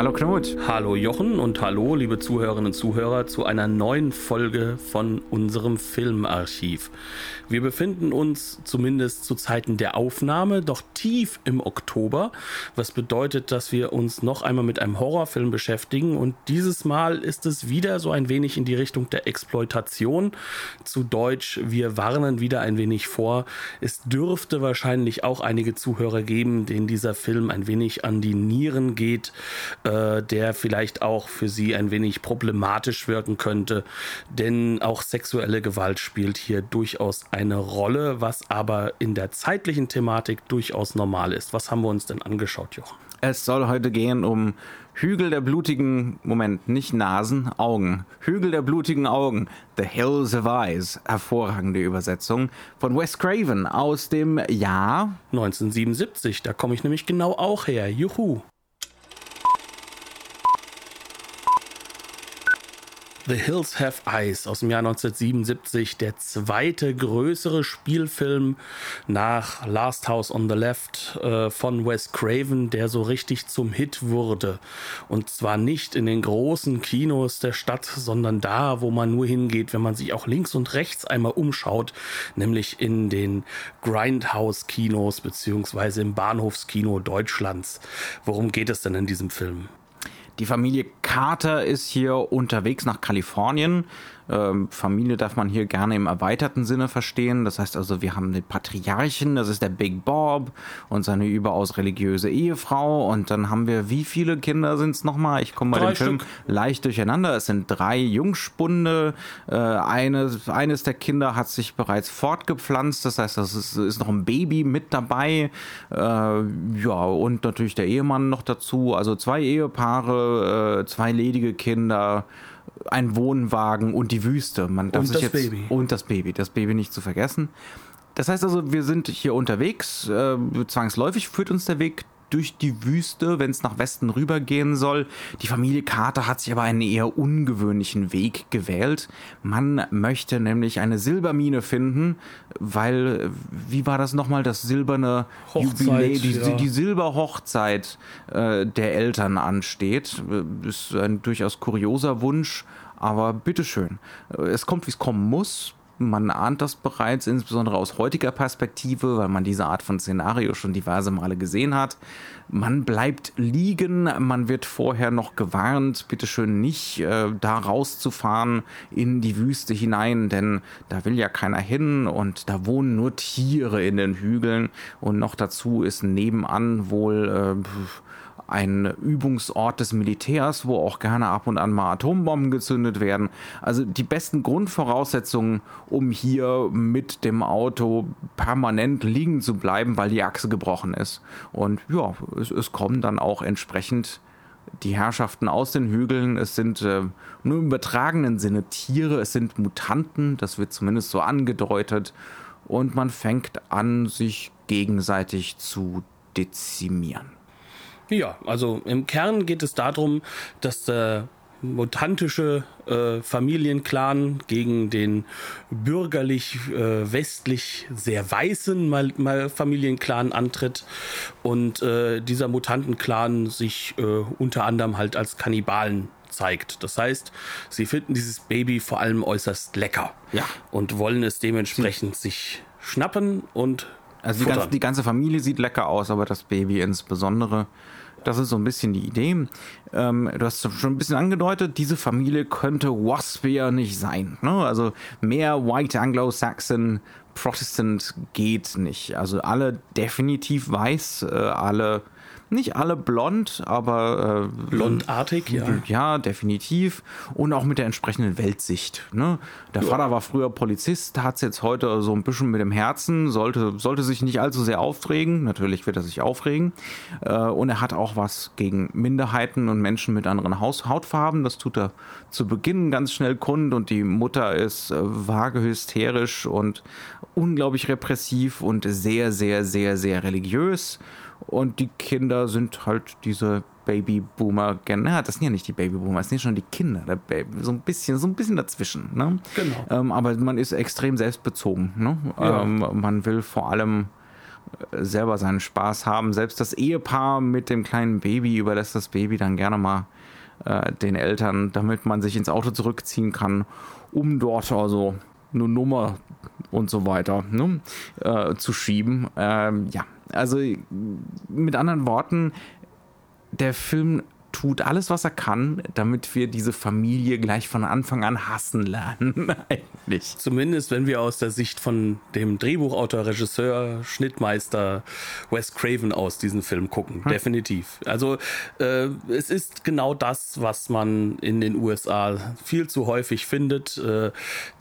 Hallo Knut. Hallo Jochen und hallo liebe Zuhörerinnen und Zuhörer zu einer neuen Folge von unserem Filmarchiv. Wir befinden uns zumindest zu Zeiten der Aufnahme doch tief im Oktober, was bedeutet, dass wir uns noch einmal mit einem Horrorfilm beschäftigen und dieses Mal ist es wieder so ein wenig in die Richtung der Exploitation. Zu Deutsch, wir warnen wieder ein wenig vor. Es dürfte wahrscheinlich auch einige Zuhörer geben, denen dieser Film ein wenig an die Nieren geht der vielleicht auch für sie ein wenig problematisch wirken könnte. Denn auch sexuelle Gewalt spielt hier durchaus eine Rolle, was aber in der zeitlichen Thematik durchaus normal ist. Was haben wir uns denn angeschaut, Jochen? Es soll heute gehen um Hügel der blutigen, Moment, nicht Nasen, Augen. Hügel der blutigen Augen. The Hills of Eyes. Hervorragende Übersetzung von Wes Craven aus dem Jahr 1977. Da komme ich nämlich genau auch her. Juhu. The Hills Have Eyes aus dem Jahr 1977, der zweite größere Spielfilm nach Last House on the Left äh, von Wes Craven, der so richtig zum Hit wurde. Und zwar nicht in den großen Kinos der Stadt, sondern da, wo man nur hingeht, wenn man sich auch links und rechts einmal umschaut, nämlich in den Grindhouse-Kinos beziehungsweise im Bahnhofskino Deutschlands. Worum geht es denn in diesem Film? Die Familie Carter ist hier unterwegs nach Kalifornien ähm, Familie darf man hier gerne im erweiterten Sinne verstehen. Das heißt also, wir haben den Patriarchen, das ist der Big Bob und seine überaus religiöse Ehefrau. Und dann haben wir, wie viele Kinder sind es nochmal? Ich komme bei dem Film leicht durcheinander. Es sind drei Jungspunde. Äh, eines, eines der Kinder hat sich bereits fortgepflanzt. Das heißt, das ist, ist noch ein Baby mit dabei. Äh, ja, und natürlich der Ehemann noch dazu. Also zwei Ehepaare, äh, zwei ledige Kinder ein Wohnwagen und die Wüste. Man darf und sich das jetzt, Baby. Und das Baby, das Baby nicht zu vergessen. Das heißt also, wir sind hier unterwegs. Äh, zwangsläufig führt uns der Weg durch die Wüste, wenn es nach Westen rübergehen soll. Die Familie Carter hat sich aber einen eher ungewöhnlichen Weg gewählt. Man möchte nämlich eine Silbermine finden, weil, wie war das nochmal, das silberne Hochzeit, Jubiläum, die, ja. die Silberhochzeit äh, der Eltern ansteht. Äh, Ist ein durchaus kurioser Wunsch, aber bitteschön. Äh, Es kommt, wie es kommen muss. Man ahnt das bereits, insbesondere aus heutiger Perspektive, weil man diese Art von Szenario schon diverse Male gesehen hat. Man bleibt liegen, man wird vorher noch gewarnt, bitteschön nicht äh, da rauszufahren in die Wüste hinein, denn da will ja keiner hin und da wohnen nur Tiere in den Hügeln und noch dazu ist nebenan wohl äh, ein Übungsort des Militärs, wo auch gerne ab und an mal Atombomben gezündet werden. Also die besten Grundvoraussetzungen, um hier mit dem Auto permanent liegen zu bleiben, weil die Achse gebrochen ist. Und ja, es, es kommen dann auch entsprechend die Herrschaften aus den Hügeln. Es sind äh, nur im übertragenen Sinne Tiere, es sind Mutanten, das wird zumindest so angedeutet. Und man fängt an, sich gegenseitig zu dezimieren. Ja, also im Kern geht es darum, dass der mutantische äh, Familienclan gegen den bürgerlich äh, westlich sehr weißen mal, mal Familienclan antritt und äh, dieser Mutantenclan sich äh, unter anderem halt als Kannibalen zeigt. Das heißt, sie finden dieses Baby vor allem äußerst lecker Ja. und wollen es dementsprechend sich schnappen und Also die ganze, die ganze Familie sieht lecker aus, aber das Baby insbesondere. Das ist so ein bisschen die Idee. Ähm, du hast schon ein bisschen angedeutet, diese Familie könnte Waspier nicht sein. Ne? Also mehr White Anglo-Saxon Protestant geht nicht. Also alle definitiv weiß, äh, alle Nicht alle blond, aber äh, blondartig, ja. Ja, definitiv. Und auch mit der entsprechenden Weltsicht. Ne? Der ja. Vater war früher Polizist, hat es jetzt heute so ein bisschen mit dem Herzen, sollte, sollte sich nicht allzu sehr aufregen. Natürlich wird er sich aufregen. Äh, und er hat auch was gegen Minderheiten und Menschen mit anderen Haus Hautfarben. Das tut er zu Beginn ganz schnell kund. Und die Mutter ist äh, vage hysterisch und unglaublich repressiv und sehr, sehr, sehr, sehr religiös. Und die Kinder sind halt diese Babyboomer, ja, das sind ja nicht die Babyboomer, das sind schon die Kinder, der Baby, so ein bisschen, so ein bisschen dazwischen. Ne? Genau. Ähm, aber man ist extrem selbstbezogen. Ne? Ja. Ähm, man will vor allem äh, selber seinen Spaß haben. Selbst das Ehepaar mit dem kleinen Baby überlässt das Baby dann gerne mal äh, den Eltern, damit man sich ins Auto zurückziehen kann, um dort also eine Nummer und so weiter ne, äh, zu schieben. Ähm, ja, also mit anderen Worten, der Film tut alles, was er kann, damit wir diese Familie gleich von Anfang an hassen lernen. Eigentlich. Zumindest, wenn wir aus der Sicht von dem Drehbuchautor, Regisseur, Schnittmeister Wes Craven aus diesen Film gucken. Hm. Definitiv. Also, äh, es ist genau das, was man in den USA viel zu häufig findet. Äh,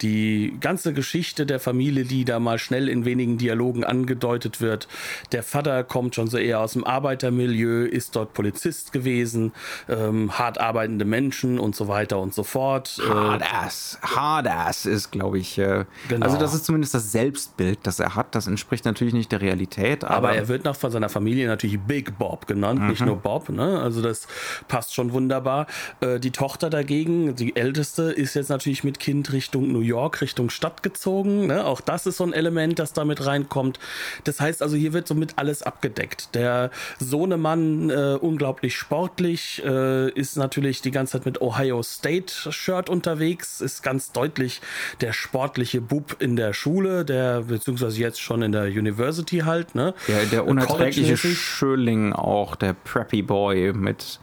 die ganze Geschichte der Familie, die da mal schnell in wenigen Dialogen angedeutet wird. Der Vater kommt schon so eher aus dem Arbeitermilieu, ist dort Polizist gewesen ähm, hart arbeitende Menschen und so weiter und so fort. Äh, Hardass, Hardass ist, glaube ich, äh, genau. also das ist zumindest das Selbstbild, das er hat. Das entspricht natürlich nicht der Realität. Aber, aber er wird noch von seiner Familie natürlich Big Bob genannt, mhm. nicht nur Bob. Ne? Also das passt schon wunderbar. Äh, die Tochter dagegen, die älteste, ist jetzt natürlich mit Kind Richtung New York, Richtung Stadt gezogen. Ne? Auch das ist so ein Element, das damit reinkommt. Das heißt also, hier wird somit alles abgedeckt. Der Sohnemann äh, unglaublich sportlich, äh, ist natürlich die ganze Zeit mit Ohio State Shirt unterwegs, ist ganz deutlich der sportliche Bub in der Schule, der beziehungsweise jetzt schon in der University halt, ne? Der, der unerträgliche Schöling auch, der Preppy Boy mit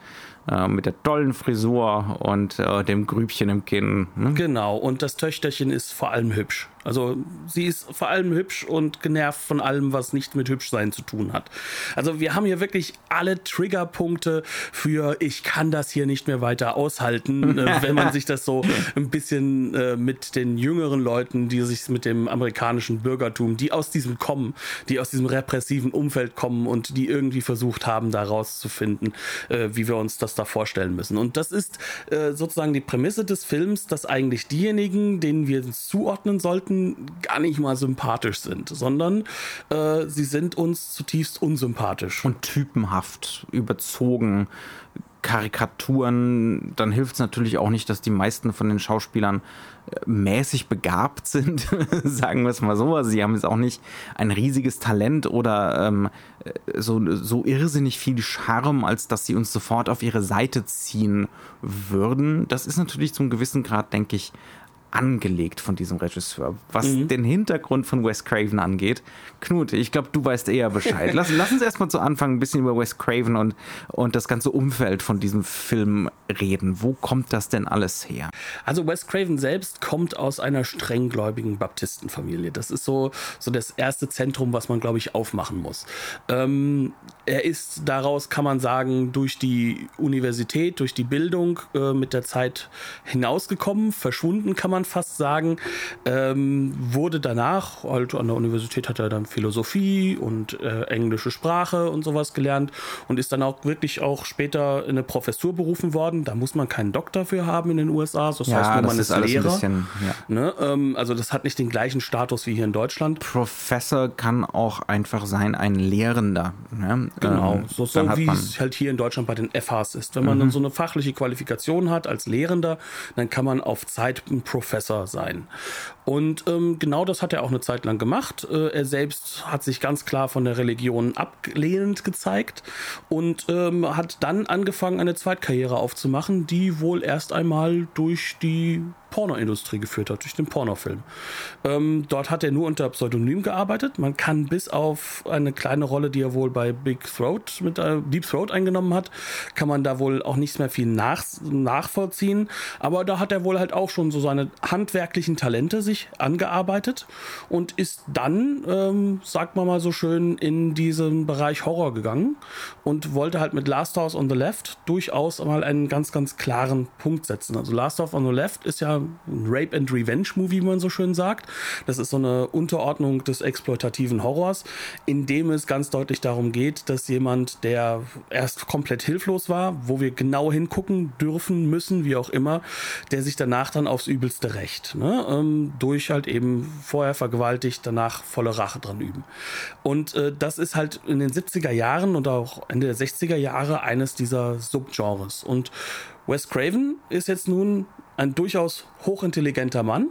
äh, mit der tollen Frisur und äh, dem Grübchen im Kinn. Ne? Genau, und das Töchterchen ist vor allem hübsch. Also sie ist vor allem hübsch und genervt von allem, was nicht mit Hübschsein zu tun hat. Also wir haben hier wirklich alle Triggerpunkte für ich kann das hier nicht mehr weiter aushalten, äh, wenn man sich das so ein bisschen äh, mit den jüngeren Leuten, die sich mit dem amerikanischen Bürgertum, die aus diesem kommen, die aus diesem repressiven Umfeld kommen und die irgendwie versucht haben, da rauszufinden, äh, wie wir uns das da vorstellen müssen. Und das ist äh, sozusagen die Prämisse des Films, dass eigentlich diejenigen, denen wir uns zuordnen sollten, Menschen gar nicht mal sympathisch sind, sondern äh, sie sind uns zutiefst unsympathisch. Und typenhaft, überzogen, Karikaturen, dann hilft es natürlich auch nicht, dass die meisten von den Schauspielern äh, mäßig begabt sind, sagen wir es mal so. Also sie haben jetzt auch nicht ein riesiges Talent oder ähm, äh, so, so irrsinnig viel Charme, als dass sie uns sofort auf ihre Seite ziehen würden. Das ist natürlich zum gewissen Grad, denke ich, angelegt von diesem Regisseur. Was mhm. den Hintergrund von Wes Craven angeht, Knut, ich glaube, du weißt eher Bescheid. Lass, lass uns erstmal zu Anfang ein bisschen über Wes Craven und, und das ganze Umfeld von diesem Film reden. Wo kommt das denn alles her? Also Wes Craven selbst kommt aus einer strenggläubigen Baptistenfamilie. Das ist so, so das erste Zentrum, was man, glaube ich, aufmachen muss. Ähm, er ist daraus, kann man sagen, durch die Universität, durch die Bildung äh, mit der Zeit hinausgekommen, verschwunden, kann man fast sagen. Ähm, wurde danach, halt an der Universität hat er dann Philosophie und äh, englische Sprache und sowas gelernt und ist dann auch wirklich auch später in eine Professur berufen worden. Da muss man keinen Doktor für haben in den USA. Das ja, heißt nur, man ist, ist Lehrer. Bisschen, ja. ne? ähm, also das hat nicht den gleichen Status wie hier in Deutschland. Professor kann auch einfach sein ein Lehrender. Ne? Genau, ähm, so, so wie es halt hier in Deutschland bei den FHs ist. Wenn man mhm. dann so eine fachliche Qualifikation hat als Lehrender, dann kann man auf Zeit ein Professor sein. Und ähm, genau das hat er auch eine Zeit lang gemacht. Äh, er selbst hat sich ganz klar von der Religion ablehnend gezeigt und ähm, hat dann angefangen, eine Zweitkarriere aufzumachen, die wohl erst einmal durch die Pornoindustrie geführt hat, durch den Pornofilm. Ähm, dort hat er nur unter Pseudonym gearbeitet. Man kann bis auf eine kleine Rolle, die er wohl bei Big Throat mit äh, Deep Throat eingenommen hat, kann man da wohl auch nicht mehr viel nach, nachvollziehen. Aber da hat er wohl halt auch schon so seine handwerklichen Talente sich angearbeitet und ist dann, ähm, sagt man mal so schön, in diesen Bereich Horror gegangen und wollte halt mit Last House on the Left durchaus mal einen ganz, ganz klaren Punkt setzen. Also Last House on the Left ist ja ein Rape and Revenge Movie, wie man so schön sagt. Das ist so eine Unterordnung des exploitativen Horrors, in dem es ganz deutlich darum geht, dass jemand, der erst komplett hilflos war, wo wir genau hingucken dürfen, müssen, wie auch immer, der sich danach dann aufs Übelste rächt. Ne? Ähm, durch halt eben vorher vergewaltigt, danach volle Rache dran üben. Und äh, das ist halt in den 70er Jahren und auch Ende der 60er Jahre eines dieser Subgenres. Und Wes Craven ist jetzt nun ein durchaus hochintelligenter Mann,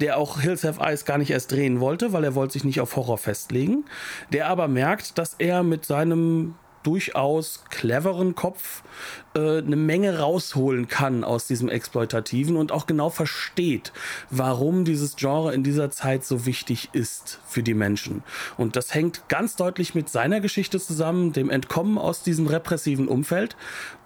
der auch Hills Have Eyes gar nicht erst drehen wollte, weil er wollte sich nicht auf Horror festlegen, der aber merkt, dass er mit seinem durchaus cleveren Kopf äh, eine Menge rausholen kann aus diesem Exploitativen und auch genau versteht, warum dieses Genre in dieser Zeit so wichtig ist für die Menschen. Und das hängt ganz deutlich mit seiner Geschichte zusammen, dem Entkommen aus diesem repressiven Umfeld.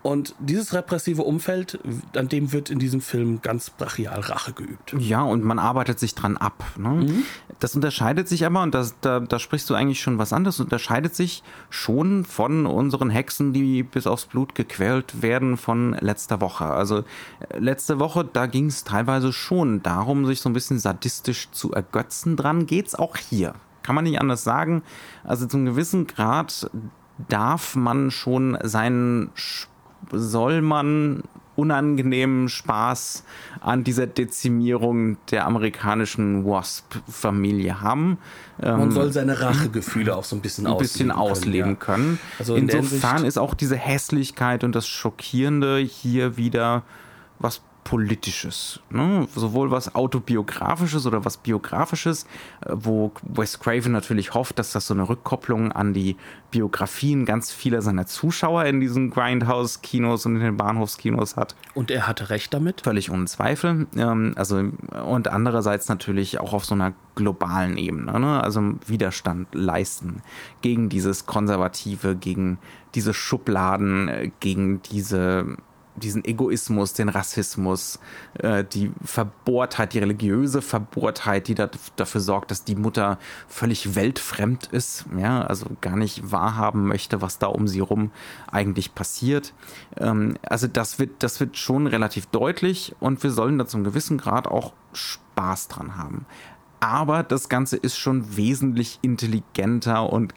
Und dieses repressive Umfeld, an dem wird in diesem Film ganz brachial Rache geübt. Ja, und man arbeitet sich dran ab. Ne? Mhm. Das unterscheidet sich aber, und das, da, da sprichst du eigentlich schon was anderes, unterscheidet sich schon von unseren Hexen, die bis aufs Blut gequält werden von letzter Woche. Also äh, letzte Woche, da ging es teilweise schon darum, sich so ein bisschen sadistisch zu ergötzen. Dran geht es auch hier. Kann man nicht anders sagen. Also zum gewissen Grad darf man schon seinen soll man unangenehmen Spaß an dieser Dezimierung der amerikanischen Wasp-Familie haben. Man ähm, soll seine Rachegefühle auch so ein bisschen, ein bisschen ausleben können. können. Ja. Also in Insofern ist auch diese Hässlichkeit und das Schockierende hier wieder was Politisches. Ne? Sowohl was Autobiografisches oder was Biografisches, äh, wo Wes Craven natürlich hofft, dass das so eine Rückkopplung an die Biografien ganz vieler seiner Zuschauer in diesen Grindhouse-Kinos und in den Bahnhofskinos hat. Und er hatte recht damit? Völlig ohne Zweifel. Ähm, also, und andererseits natürlich auch auf so einer globalen Ebene. Ne? Also Widerstand leisten gegen dieses Konservative, gegen diese Schubladen, äh, gegen diese diesen Egoismus, den Rassismus, äh, die Verbohrtheit, die religiöse Verbohrtheit, die da, dafür sorgt, dass die Mutter völlig weltfremd ist, ja, also gar nicht wahrhaben möchte, was da um sie rum eigentlich passiert. Ähm, also das wird, das wird schon relativ deutlich und wir sollen da zum gewissen Grad auch Spaß dran haben. Aber das Ganze ist schon wesentlich intelligenter und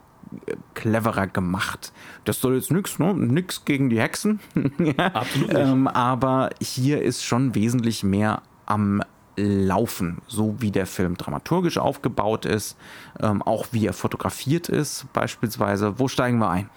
cleverer gemacht. Das soll jetzt nichts, ne? Nix gegen die Hexen. Absolut. ähm, aber hier ist schon wesentlich mehr am Laufen, so wie der Film dramaturgisch aufgebaut ist, ähm, auch wie er fotografiert ist, beispielsweise. Wo steigen wir ein?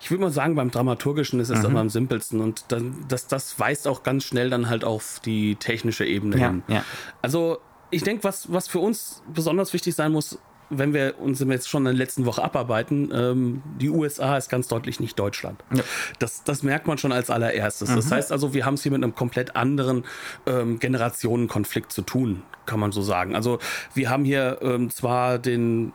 ich würde mal sagen, beim Dramaturgischen ist es mhm. am simpelsten und dann, das, das weist auch ganz schnell dann halt auf die technische Ebene ja, hin. Ja. Also ich denke, was, was für uns besonders wichtig sein muss, wenn wir uns jetzt schon in der letzten Woche abarbeiten, ähm, die USA ist ganz deutlich nicht Deutschland. Ja. Das, das merkt man schon als allererstes. Mhm. Das heißt also, wir haben es hier mit einem komplett anderen ähm, Generationenkonflikt zu tun, kann man so sagen. Also wir haben hier ähm, zwar den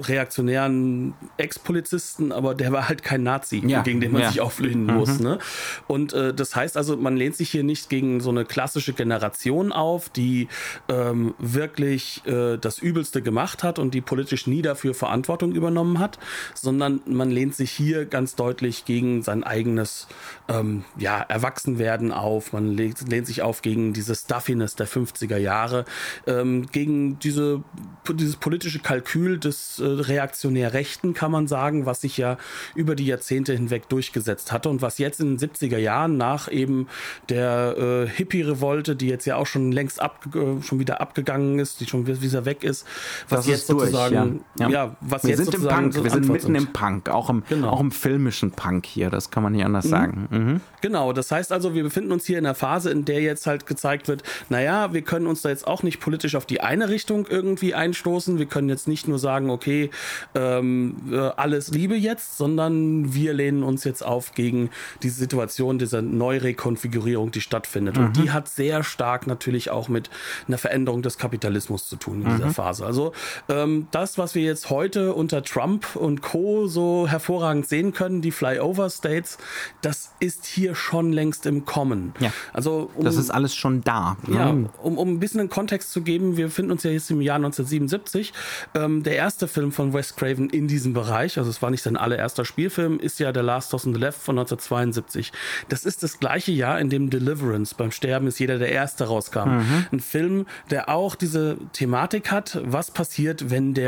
reaktionären Ex-Polizisten, aber der war halt kein Nazi, ja. gegen den man ja. sich auflehnen mhm. muss. Ne? Und äh, das heißt also, man lehnt sich hier nicht gegen so eine klassische Generation auf, die ähm, wirklich äh, das Übelste gemacht hat und die politisch nie dafür Verantwortung übernommen hat, sondern man lehnt sich hier ganz deutlich gegen sein eigenes ähm, ja, Erwachsenwerden auf. Man lehnt, lehnt, sich auf gegen diese Stuffiness der 50er Jahre, ähm, gegen diese, dieses politische Kalkül des äh, reaktionär Rechten, kann man sagen, was sich ja über die Jahrzehnte hinweg durchgesetzt hatte und was jetzt in den 70er Jahren nach eben der äh, Hippie-Revolte, die jetzt ja auch schon längst ab, äh, schon wieder abgegangen ist, die schon wieder weg ist, was jetzt sozusagen sozusagen, ja. ja. was wir jetzt sind im Punk, so wir sind mitten im Punk, auch im, Genau. auch im filmischen Punk hier, das kann man nicht anders sagen. Mhm. Genau, das heißt also, wir befinden uns hier in einer Phase, in der jetzt halt gezeigt wird, naja, wir können uns da jetzt auch nicht politisch auf die eine Richtung irgendwie einstoßen. Wir können jetzt nicht nur sagen, okay, ähm, äh, alles Liebe jetzt, sondern wir lehnen uns jetzt auf gegen die Situation dieser Neurekonfigurierung, die stattfindet. Und die hat sehr stark natürlich auch mit einer Veränderung des Kapitalismus zu tun in dieser Phase. Also ähm, das, was wir jetzt heute unter Trump und Co. so hervorragend sehen können, die Flyover States, das ist hier schon längst im Kommen. Ja. Also um, Das ist alles schon da. ne? ja, um, um ein bisschen einen Kontext zu geben, wir befinden uns ja jetzt im Jahr 1977. Ähm, der erste Film von Wes Craven in diesem Bereich, also es war nicht sein allererster Spielfilm, ist ja The Last House on the Left von 1972. Das ist das gleiche Jahr, in dem Deliverance, beim Sterben ist jeder der Erste rauskam. Ein Film, der auch diese Thematik hat, was passiert, wenn der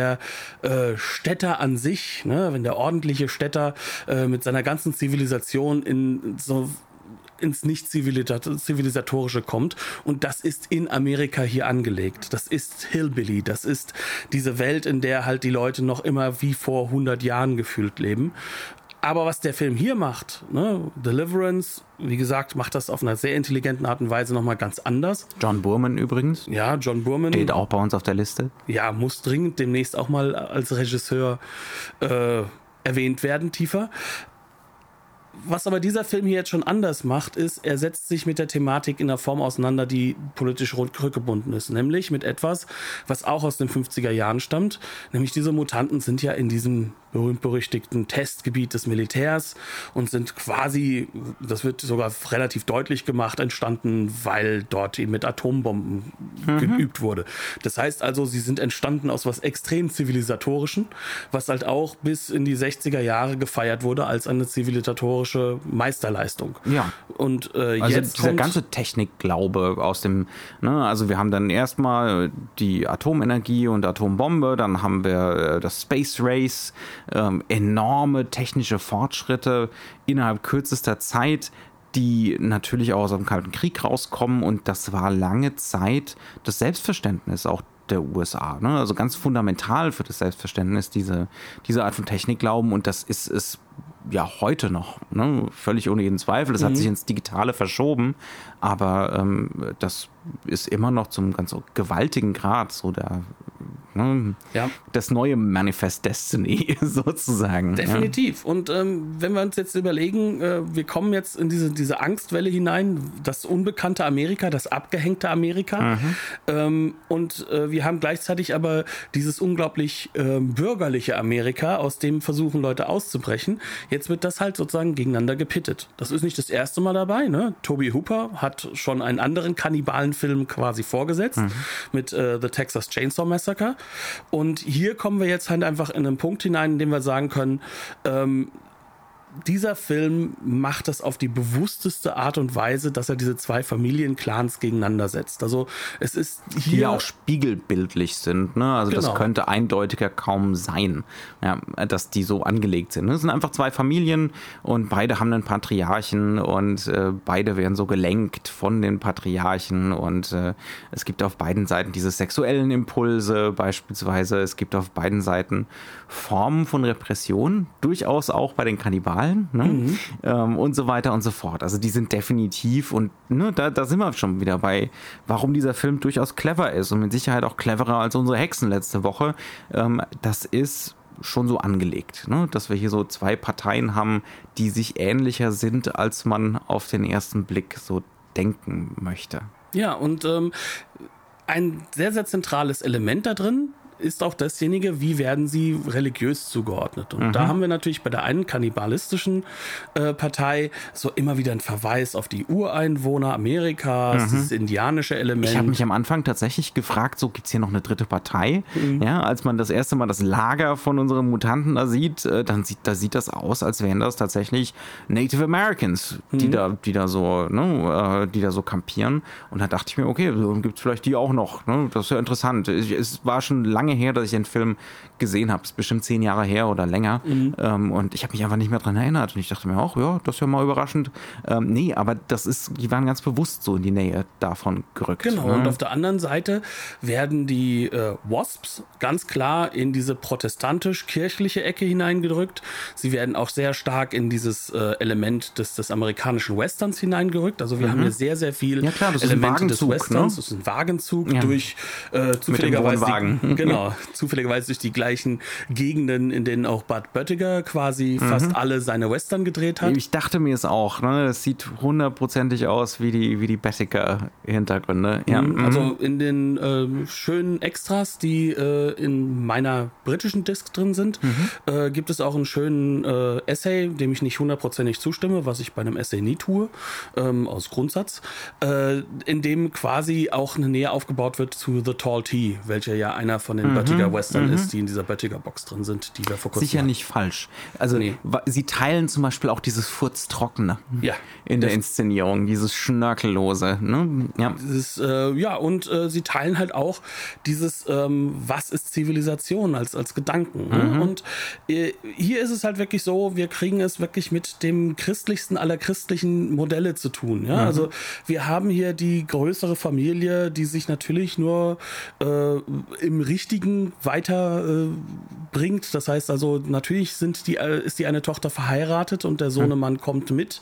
äh, Städter an sich, ne, wenn der ordentliche Städter äh, mit seiner ganzen Zivilisation in so ins Nicht-Zivilisatorische kommt. Und das ist in Amerika hier angelegt. Das ist Hillbilly. Das ist diese Welt, in der halt die Leute noch immer wie vor 100 Jahren gefühlt leben. Aber was der Film hier macht, ne, Deliverance, wie gesagt, macht das auf einer sehr intelligenten Art und Weise nochmal ganz anders. John Burman übrigens. Ja, John Burman. Steht auch bei uns auf der Liste. Ja, muss dringend demnächst auch mal als Regisseur äh, erwähnt werden, tiefer. Was aber dieser Film hier jetzt schon anders macht, ist, er setzt sich mit der Thematik in einer Form auseinander, die politisch rück- rückgebunden ist. Nämlich mit etwas, was auch aus den 50er Jahren stammt. Nämlich diese Mutanten sind ja in diesem berühmt-berüchtigten Testgebiet des Militärs und sind quasi, das wird sogar relativ deutlich gemacht, entstanden, weil dort eben mit Atombomben geübt wurde. Das heißt also, sie sind entstanden aus was extrem zivilisatorischen, was halt auch bis in die 60er Jahre gefeiert wurde als eine zivilisatorische Meisterleistung. Ja. Und äh, Also jetzt dieser ganze Technikglaube aus dem, ne, also wir haben dann erstmal die Atomenergie und Atombombe, dann haben wir äh, das Space Race, ähm, enorme technische Fortschritte innerhalb kürzester Zeit, die natürlich auch aus dem Kalten Krieg rauskommen und das war lange Zeit das Selbstverständnis auch der USA. Ne? Also ganz fundamental für das Selbstverständnis diese, diese Art von Technikglauben und das ist es ja heute noch, ne? völlig ohne jeden Zweifel. Es hat sich ins Digitale verschoben, aber ähm, das ist immer noch zum ganz gewaltigen Grad so der ne? Ja. das neue Manifest Destiny sozusagen. Definitiv. Und ähm, wenn wir uns jetzt überlegen, äh, wir kommen jetzt in diese, diese Angstwelle hinein, das unbekannte Amerika, das abgehängte Amerika. Ähm, und äh, wir haben gleichzeitig aber dieses unglaublich ähm, bürgerliche Amerika, aus dem versuchen Leute auszubrechen. Jetzt wird das halt sozusagen gegeneinander gepittet. Das ist nicht das erste Mal dabei. Ne? Toby Hooper hat schon einen anderen Kannibalenfilm quasi vorgesetzt mit äh, The Texas Chainsaw Massacre. Und hier kommen wir jetzt halt einfach in einen Punkt hinein, in dem wir sagen können, ähm, dieser Film macht das auf die bewussteste Art und Weise, dass er diese zwei Familienclans gegeneinander setzt. Also es ist die hier ja auch spiegelbildlich sind. Ne? Also das Genau. könnte eindeutiger kaum sein, ja, dass die so angelegt sind. ne? Es sind einfach zwei Familien und beide haben einen Patriarchen und äh, beide werden so gelenkt von den Patriarchen und äh, es gibt auf beiden Seiten diese sexuellen Impulse beispielsweise. Es gibt auf beiden Seiten Formen von Repression, durchaus auch bei den Kannibalen ne? ähm, und so weiter und so fort. Also die sind definitiv und ne, da, da sind wir schon wieder bei, warum dieser Film durchaus clever ist und mit Sicherheit auch cleverer als unsere Hexen letzte Woche. Ähm, das ist schon so angelegt, ne? dass wir hier so zwei Parteien haben, die sich ähnlicher sind, als man auf den ersten Blick so denken möchte. Ja, und ähm, ein sehr, sehr zentrales Element da drin ist auch dasjenige, wie werden sie religiös zugeordnet. Und da haben wir natürlich bei der einen kannibalistischen äh, Partei so immer wieder einen Verweis auf die Ureinwohner Amerikas, dieses indianische Element. Ich habe mich am Anfang tatsächlich gefragt, so gibt's hier noch eine dritte Partei? Ja, als man das erste Mal das Lager von unseren Mutanten da sieht, äh, dann sieht, da sieht das aus, als wären das tatsächlich Native Americans, die da, die da so, ne, äh, die da so kampieren. Und da dachte ich mir, okay, dann gibt's vielleicht die auch noch. Ne? Das ist ja interessant. Ich, es war schon lange lange her, dass ich den Film gesehen habe. Ist bestimmt zehn Jahre her oder länger. Mhm. Ähm, und ich habe mich einfach nicht mehr dran erinnert. Und ich dachte mir auch, ja, das ist ja mal überraschend. Ähm, nee, aber das ist, die waren ganz bewusst so in die Nähe davon gerückt. Genau. Ne? Und auf der anderen Seite werden die äh, Wasps ganz klar in diese protestantisch-kirchliche Ecke hineingedrückt. Sie werden auch sehr stark in dieses äh, Element des, des amerikanischen Westerns hineingerückt. Also wir mhm. haben hier sehr, sehr viel ja, klar, Elemente des Westerns. Ne? Das ist ein Wagenzug ja. durch äh, zufälligerweise die, genau, zufälligerweise durch die gleichen Gegenden, in denen auch Bud Böttiger quasi mhm. fast alle seine Western gedreht hat. Ich dachte mir es auch, ne? Das sieht hundertprozentig aus wie die, wie die Böttiger-Hintergründe. Ja. Mhm. Also in den äh, schönen Extras, die äh, in meiner britischen Disc drin sind, mhm. äh, gibt es auch einen schönen äh, Essay, dem ich nicht hundertprozentig zustimme, was ich bei einem Essay nie tue, ähm, aus Grundsatz, äh, in dem quasi auch eine Nähe aufgebaut wird zu The Tall Tea, welcher ja einer von den mhm. Böttiger Western mhm. ist, die in dieser Böttiger Box drin sind, die wir vor kurzem Sicher hatten. nicht falsch. Also nee. sie teilen zum Beispiel auch dieses Furztrockene ja. in der Inszenierung, dieses Schnörkellose. Ne? Ja. Dieses, äh, ja, und äh, sie teilen halt auch dieses, ähm, was ist Zivilisation als, als Gedanken. Ne? Mhm. Und äh, hier ist es halt wirklich so, wir kriegen es wirklich mit dem christlichsten aller christlichen Modelle zu tun. Ja? Mhm. Also wir haben hier die größere Familie, die sich natürlich nur äh, im Richtigen weiterbringt. Äh, das heißt also, natürlich sind die, äh, ist die eine Tochter verheiratet und der Sohnemann mhm. kommt mit.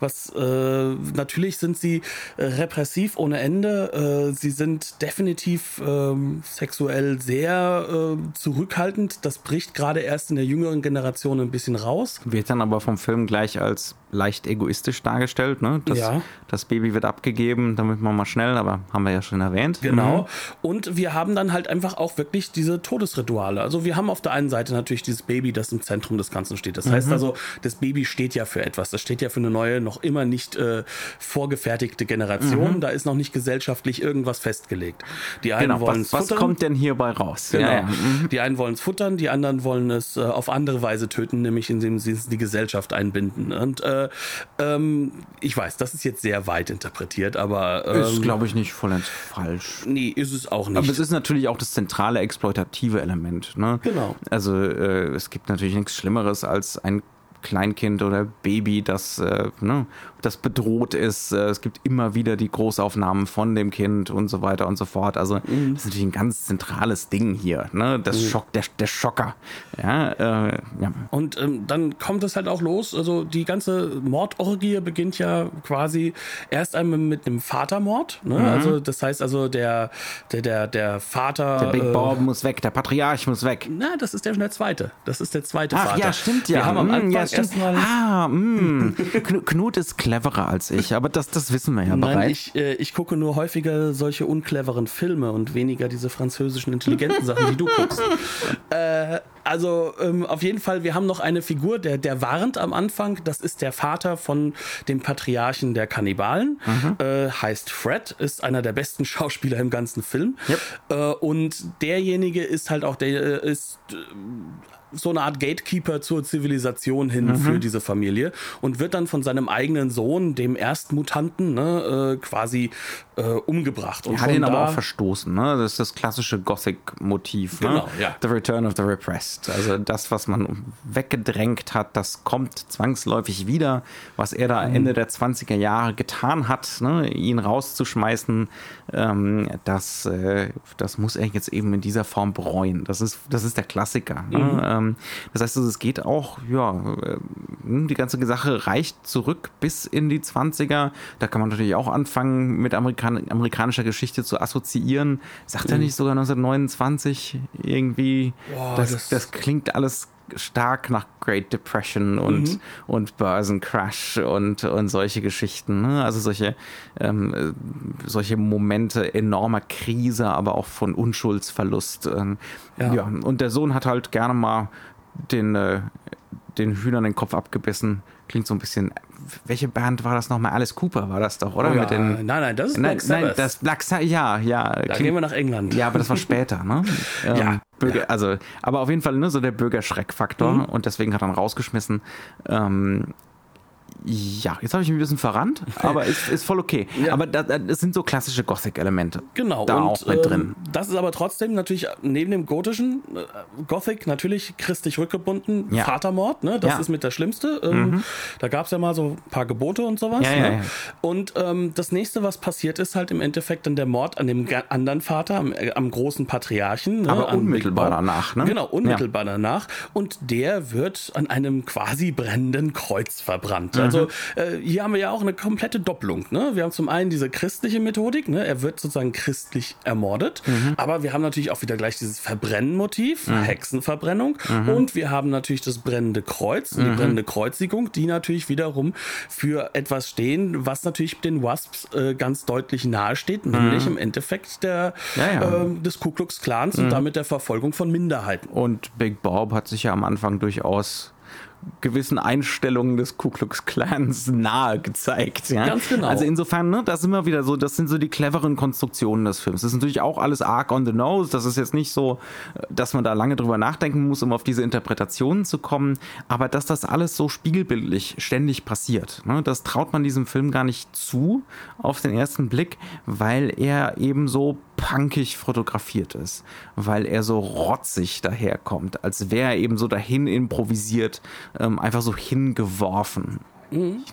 Was äh, natürlich sind sie äh, repressiv ohne Ende. sie sind definitiv ähm, sexuell sehr zurückhaltend. Das bricht gerade erst in der jüngeren Generation ein bisschen raus. Wird dann aber vom Film gleich als leicht egoistisch dargestellt. Ne? Das, ja. das Baby wird abgegeben, damit man mal schnell, aber haben wir ja schon erwähnt. Genau. Mhm. Und wir haben dann halt einfach auch wirklich diese Todesrituale. Also wir haben auf der einen Seite natürlich dieses Baby, das im Zentrum des Ganzen steht. Das mhm. heißt also, das Baby steht ja für etwas. Das steht ja für eine neue, noch immer nicht äh, vorgefertigte Generation. Mhm. Da ist noch nicht gesellschaftlich irgendwas festgelegt. Die einen genau. wollen es was, was kommt denn hierbei raus? Genau. Ja, ja. Mhm. Die einen wollen es futtern, die anderen wollen es äh, auf andere Weise töten, nämlich indem sie es in die Gesellschaft einbinden. Und äh, ähm, ich weiß, das ist jetzt sehr weit interpretiert, aber. Ähm, ist, glaube ich, nicht vollends falsch. Nee, ist es auch nicht. Aber es ist natürlich auch das zentrale exploitative Element. Ne? Genau. Also, äh, es gibt natürlich nichts Schlimmeres als ein Kleinkind oder Baby, das, äh, ne, das bedroht ist. Äh, es gibt immer wieder die Großaufnahmen von dem Kind und so weiter und so fort. Also mhm. das ist natürlich ein ganz zentrales Ding hier. Ne? Das mhm. Schock, der, der Schocker. Ja, äh, ja. Und ähm, dann kommt es halt auch los. Also die ganze Mordorgie beginnt ja quasi erst einmal mit einem Vatermord. Ne? Mhm. Also das heißt also der, der, der, der Vater. Der Big äh, Bob muss weg, der Patriarch muss weg. Na, das ist der, der zweite. Das ist der zweite Ach, Vater. Ja, stimmt ja. Wir haben am hm, Anfang ja, erstmal. Ah, mh. Knut ist cleverer als ich, aber das, das wissen wir ja Nein, bereits. Ich, äh, ich gucke nur häufiger solche uncleveren Filme und weniger diese französischen intelligenten Sachen, die du guckst. Äh, also ähm, auf jeden Fall, wir haben noch eine Figur, der, der warnt am Anfang. Das ist der Vater von dem Patriarchen der Kannibalen. Mhm. Äh, heißt Fred, ist einer der besten Schauspieler im ganzen Film. Yep. Äh, und derjenige ist halt auch der äh, ist äh, so eine Art Gatekeeper zur Zivilisation hin mhm. für diese Familie und wird dann von seinem eigenen Sohn, dem Erstmutanten, ne, äh, quasi äh, umgebracht. Und er hat ihn aber auch verstoßen. Ne? Das ist das klassische Gothic-Motiv. Ne? Genau, ja. The Return of the Repressed. Also das, was man weggedrängt hat, das kommt zwangsläufig wieder. Was er da Ende der 20er Jahre getan hat, ne? ihn rauszuschmeißen, ähm, das, äh, das muss er jetzt eben in dieser Form bereuen. Das ist, das ist der Klassiker. Ne? Mhm. Ähm, das heißt, es geht auch, ja, äh, die ganze Sache reicht zurück bis in die 20er. Da kann man natürlich auch anfangen mit Amerikanern Amerikan amerikanischer Geschichte zu assoziieren. Sagt er mhm. nicht sogar 1929 irgendwie? Boah, das, das, das, klingt alles stark nach Great Depression und, mhm. und Börsencrash und, und solche Geschichten. Ne? Also solche, ähm, solche Momente enormer Krise, aber auch von Unschuldsverlust. Ähm, ja. ja. Und der Sohn hat halt gerne mal den, äh, den Hühnern den Kopf abgebissen. Klingt so ein bisschen welche Band war das nochmal? Alice Cooper war das doch, oder? Oh ja. Mit den, nein, nein, das ist Black Sabbath. Nein, das Black Sabbath, ja, ja. Da klingt, gehen wir nach England. Ja, aber das war später, ne? ähm, ja. Bürger, ja. Also, aber auf jeden Fall ne, so der Bürgerschreckfaktor mhm. und deswegen hat er ihn rausgeschmissen. Ähm, Ja, jetzt habe ich mich ein bisschen verrannt, aber ist, ist voll okay. Ja. Aber das, das sind so klassische Gothic-Elemente. Genau, Da und auch mit drin. Ähm, das ist aber trotzdem natürlich neben dem gotischen äh, Gothic natürlich christlich rückgebunden, Ja. Vatermord, ne? Das Ja. Mhm. ist mit der Schlimmste. Ähm, Da gab es ja mal so ein paar Gebote und sowas. Ne? Und ähm, das nächste, was passiert, ist halt im Endeffekt dann der Mord an dem anderen Vater, am, äh, am großen Patriarchen. Ne? Aber an unmittelbar danach, ne? Genau, unmittelbar danach. Und der wird an einem quasi brennenden Kreuz verbrannt. Mhm. Also äh, hier haben wir ja auch eine komplette Doppelung. Ne? Wir haben zum einen diese christliche Methodik, ne? er wird sozusagen christlich ermordet, Mhm. aber wir haben natürlich auch wieder gleich dieses Verbrennen-Motiv, Hexenverbrennung Mhm. und wir haben natürlich das brennende Kreuz, und die brennende Kreuzigung, die natürlich wiederum für etwas stehen, was natürlich den Wasps äh, ganz deutlich nahesteht, nämlich im Endeffekt der, Mhm. Ja, ja. ähm, des Ku Klux Klans und damit der Verfolgung von Minderheiten. Und Big Bob hat sich ja am Anfang durchaus gewissen Einstellungen des Ku Klux Klans nahe gezeigt. Ja? Ganz genau. Also insofern, ne, das sind wir wieder so, das sind so die cleveren Konstruktionen des Films. Das ist natürlich auch alles arg on the nose. Das ist jetzt nicht so, dass man da lange drüber nachdenken muss, um auf diese Interpretationen zu kommen. Aber dass das alles so spiegelbildlich ständig passiert, ne, das traut man diesem Film gar nicht zu auf den ersten Blick, weil er eben so punkig fotografiert ist, weil er so rotzig daherkommt, als wäre er eben so dahin improvisiert, ähm, einfach so hingeworfen.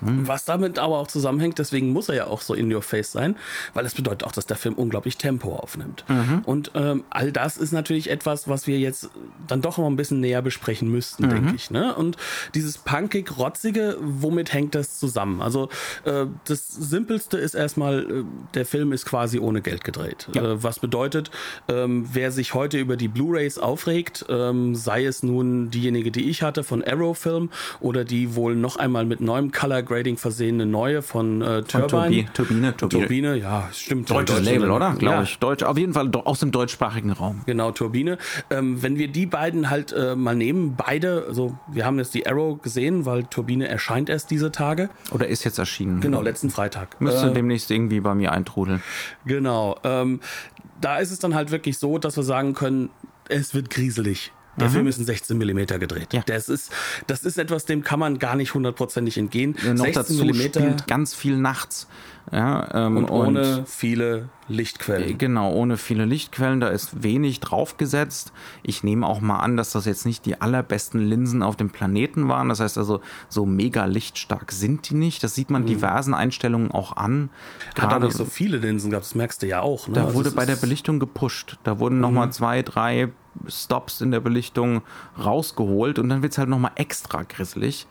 Was damit aber auch zusammenhängt, deswegen muss er ja auch so in your face sein, weil es bedeutet auch, dass der Film unglaublich Tempo aufnimmt. Und ähm, all das ist natürlich etwas, was wir jetzt dann doch noch ein bisschen näher besprechen müssten, denke ich. Ne? Und dieses punkig rotzige, womit hängt das zusammen? Also äh, das Simpelste ist erstmal, äh, der Film ist quasi ohne Geld gedreht. Äh, was bedeutet, ähm, wer sich heute über die Blu-rays aufregt, ähm, sei es nun diejenige, die ich hatte von Arrow Film oder die wohl noch einmal mit neuem Color Grading versehene neue von äh, Turbine. Turbi- Turbine, Turbine. Turbine, ja, stimmt. Deutsches Deutsche- Label, oder? Glaube ja, ich. Deutsch, auf jeden Fall aus dem deutschsprachigen Raum. Genau, Turbine. Ähm, wenn wir die beiden halt äh, mal nehmen, beide, also wir haben jetzt die Arrow gesehen, weil Turbine erscheint erst diese Tage. Oder ist jetzt erschienen. Genau, letzten Freitag. Müsste Äh, demnächst irgendwie bei mir eintrudeln. Genau. Ähm, da ist es dann halt wirklich so, dass wir sagen können, es wird grieselig. Der Film ist in 16 mm gedreht. Ja. Das, ist, das ist etwas, dem kann man gar nicht hundertprozentig entgehen. Noch 16 dazu Millimeter spielt ganz viel nachts. Ja, ähm, und ohne viele Lichtquellen. Genau, ohne viele Lichtquellen, da ist wenig draufgesetzt. Ich nehme auch mal an, dass das jetzt nicht die allerbesten Linsen auf dem Planeten waren. Das heißt also, so mega lichtstark sind die nicht. Das sieht man diversen Einstellungen auch an. Hat Gerade nicht so viele Linsen gehabt, das merkst du ja auch. Ne? da Also wurde bei der Belichtung gepusht. Da wurden nochmal zwei, drei Stops in der Belichtung rausgeholt und dann wird es halt nochmal extra grisselig.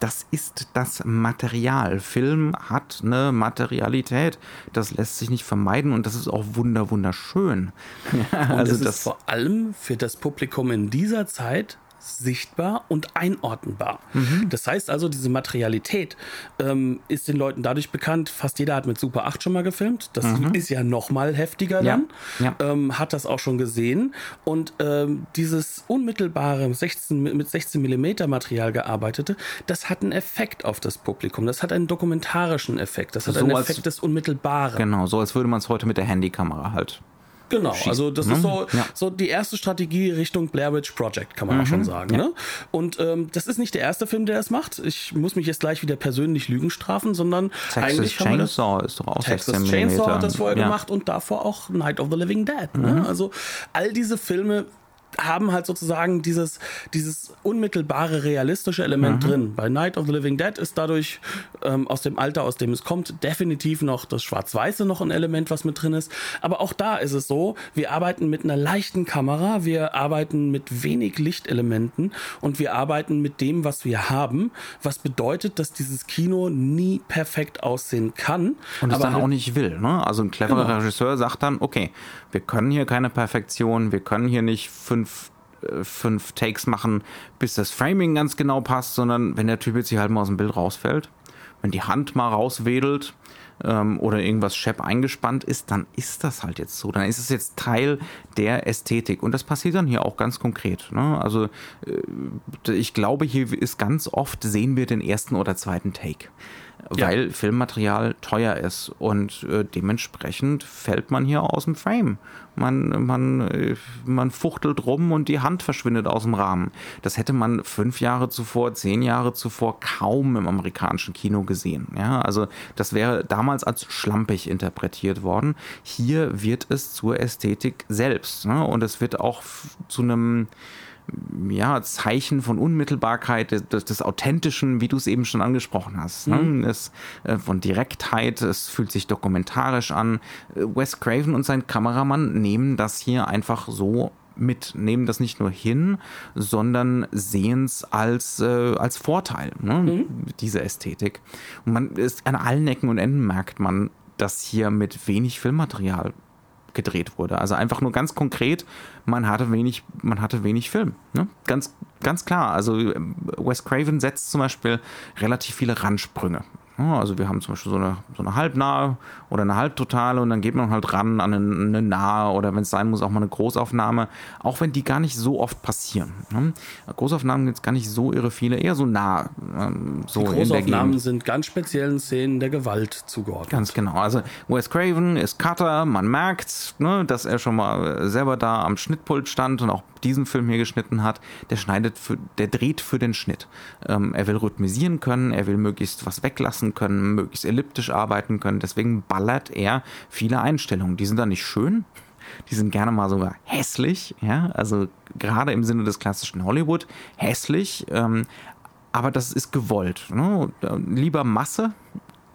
Das ist das Material. Film hat eine Materialität. Das lässt sich nicht vermeiden und das ist auch wunder wunderschön. Und also das ist vor allem für das Publikum in dieser Zeit sichtbar und einordnbar. Mhm. Das heißt also, diese Materialität ähm, ist den Leuten dadurch bekannt, fast jeder hat mit Super 8 schon mal gefilmt. Das ist ja noch mal heftiger Mhm. Ja, dann. ja. Ähm, hat das auch schon gesehen. Und ähm, dieses unmittelbare 16, mit 16 mm Material gearbeitete, das hat einen Effekt auf das Publikum. Das hat einen dokumentarischen Effekt. Das hat So einen als- Effekt des Unmittelbaren. genau, so als würde man es heute mit der Handykamera halt. Genau, also das ist so, Ja. so die erste Strategie Richtung Blair Witch Project, kann man auch schon sagen. Ne? Und ähm, das ist nicht der erste Film, der das macht. Ich muss mich jetzt gleich wieder persönlich Lügen strafen, sondern Texas eigentlich haben wir das, Chainsaw ist doch auch Texas 16 Chainsaw hat das vorher ja. Mhm. gemacht und davor auch Night of the Living Dead. Ne? Also all diese Filme haben halt sozusagen dieses, dieses unmittelbare realistische Element Mhm. drin. Bei Night of the Living Dead ist dadurch ähm, aus dem Alter, aus dem es kommt, definitiv noch das Schwarz-Weiße noch ein Element, was mit drin ist. Aber auch da ist es so, wir arbeiten mit einer leichten Kamera, wir arbeiten mit wenig Lichtelementen und wir arbeiten mit dem, was wir haben, was bedeutet, dass dieses Kino nie perfekt aussehen kann. Und es aber dann halt auch nicht will. Ne? Also ein cleverer Genau. Regisseur sagt dann, okay, wir können hier keine Perfektion, wir können hier nicht fünf, äh, fünf Takes machen, bis das Framing ganz genau passt, sondern wenn der Typ jetzt hier halt mal aus dem Bild rausfällt, wenn die Hand mal rauswedelt ähm, oder irgendwas schepp eingespannt ist, dann ist das halt jetzt so. Dann ist es jetzt Teil der Ästhetik. Und das passiert dann hier auch ganz konkret. Ne? Also äh, ich glaube, hier ist ganz oft sehen wir den ersten oder zweiten Take. Weil ja. Filmmaterial teuer ist und äh, dementsprechend fällt man hier aus dem Frame. Man, man, äh, man fuchtelt rum und die Hand verschwindet aus dem Rahmen. Das hätte man fünf Jahre zuvor, zehn Jahre zuvor kaum im amerikanischen Kino gesehen. Ja, also das wäre damals als schlampig interpretiert worden. Hier wird es zur Ästhetik selbst ne? und es wird auch zu einem ja, Zeichen von Unmittelbarkeit, des, des Authentischen, wie du es eben schon angesprochen hast. Ne? Mhm. Es, äh, von Direktheit, es fühlt sich dokumentarisch an. Wes Craven und sein Kameramann nehmen das hier einfach so mit, nehmen das nicht nur hin, sondern sehen es als, äh, als Vorteil, ne? Mhm. diese Ästhetik. Und man ist an allen Ecken und Enden merkt man, dass hier mit wenig Filmmaterial gedreht wurde. Also einfach nur ganz konkret, man hatte wenig, man hatte wenig Film. Ne? Ganz, ganz klar. Also äh, Wes Craven setzt zum Beispiel relativ viele Randsprünge. Also wir haben zum Beispiel so eine, so eine halbnahe oder eine halbtotale und dann geht man halt ran an eine, eine nahe oder wenn es sein muss, auch mal eine Großaufnahme, auch wenn die gar nicht so oft passieren. Ne? Großaufnahmen gibt es gar nicht so irre viele, eher so nah. Ähm, so die Großaufnahmen sind ganz speziellen Szenen der Gewalt zugeordnet. Ganz genau. Also Wes Craven ist Cutter, man merkt, ne, dass er schon mal selber da am Schnittpult stand und auch diesen Film hier geschnitten hat, der schneidet für, der dreht für den Schnitt. Ähm, er will rhythmisieren können, er will möglichst was weglassen können, möglichst elliptisch arbeiten können. Deswegen ballert er viele Einstellungen. Die sind dann nicht schön, die sind gerne mal sogar hässlich, ja, also gerade im Sinne des klassischen Hollywood hässlich, ähm, aber das ist gewollt. Ne? Lieber Masse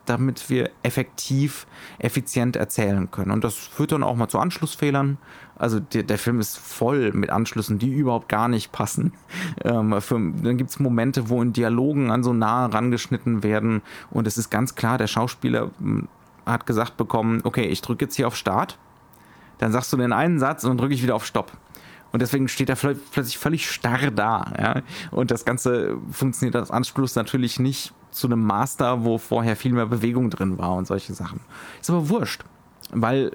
damit wir effektiv, effizient erzählen können. Und das führt dann auch mal zu Anschlussfehlern. Also der, der Film ist voll mit Anschlüssen, die überhaupt gar nicht passen. Ähm, für, dann gibt es Momente, wo in Dialogen an so nah rangeschnitten werden und es ist ganz klar, der Schauspieler hm, hat gesagt bekommen, okay, ich drücke jetzt hier auf Start, dann sagst du den einen Satz und dann drücke ich wieder auf Stopp. Und deswegen steht er plötzlich völlig starr da. Ja? Und das Ganze funktioniert als Anschluss natürlich nicht zu einem Master, wo vorher viel mehr Bewegung drin war und solche Sachen. Ist aber wurscht, weil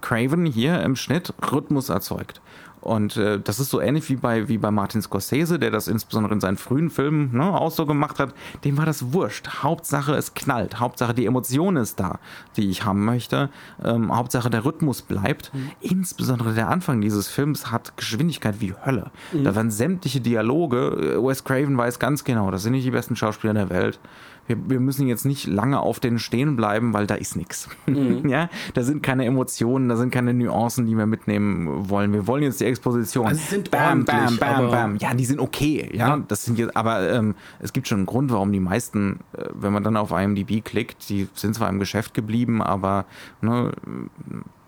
Craven hier im Schnitt Rhythmus erzeugt. Und äh, das ist so ähnlich wie bei, wie bei Martin Scorsese, der das insbesondere in seinen frühen Filmen ne, auch so gemacht hat. Dem war das wurscht. Hauptsache es knallt. Hauptsache die Emotion ist da, die ich haben möchte. Ähm, Hauptsache der Rhythmus bleibt. Mhm. Insbesondere der Anfang dieses Films hat Geschwindigkeit wie Hölle. Mhm. Da waren sämtliche Dialoge. Wes Craven weiß ganz genau, das sind nicht die besten Schauspieler der Welt wir, wir müssen jetzt nicht lange auf denen stehen bleiben, weil da ist nichts. Mhm. Ja, da sind keine Emotionen, da sind keine Nuancen, die wir mitnehmen wollen. Wir wollen jetzt die Exposition. Also sind bam, bam, bam, bam. Ja, die sind okay. Ja, ja. das sind jetzt, aber ähm, es gibt schon einen Grund, warum die meisten, äh, wenn man dann auf IMDb klickt, die sind zwar im Geschäft geblieben, aber ne,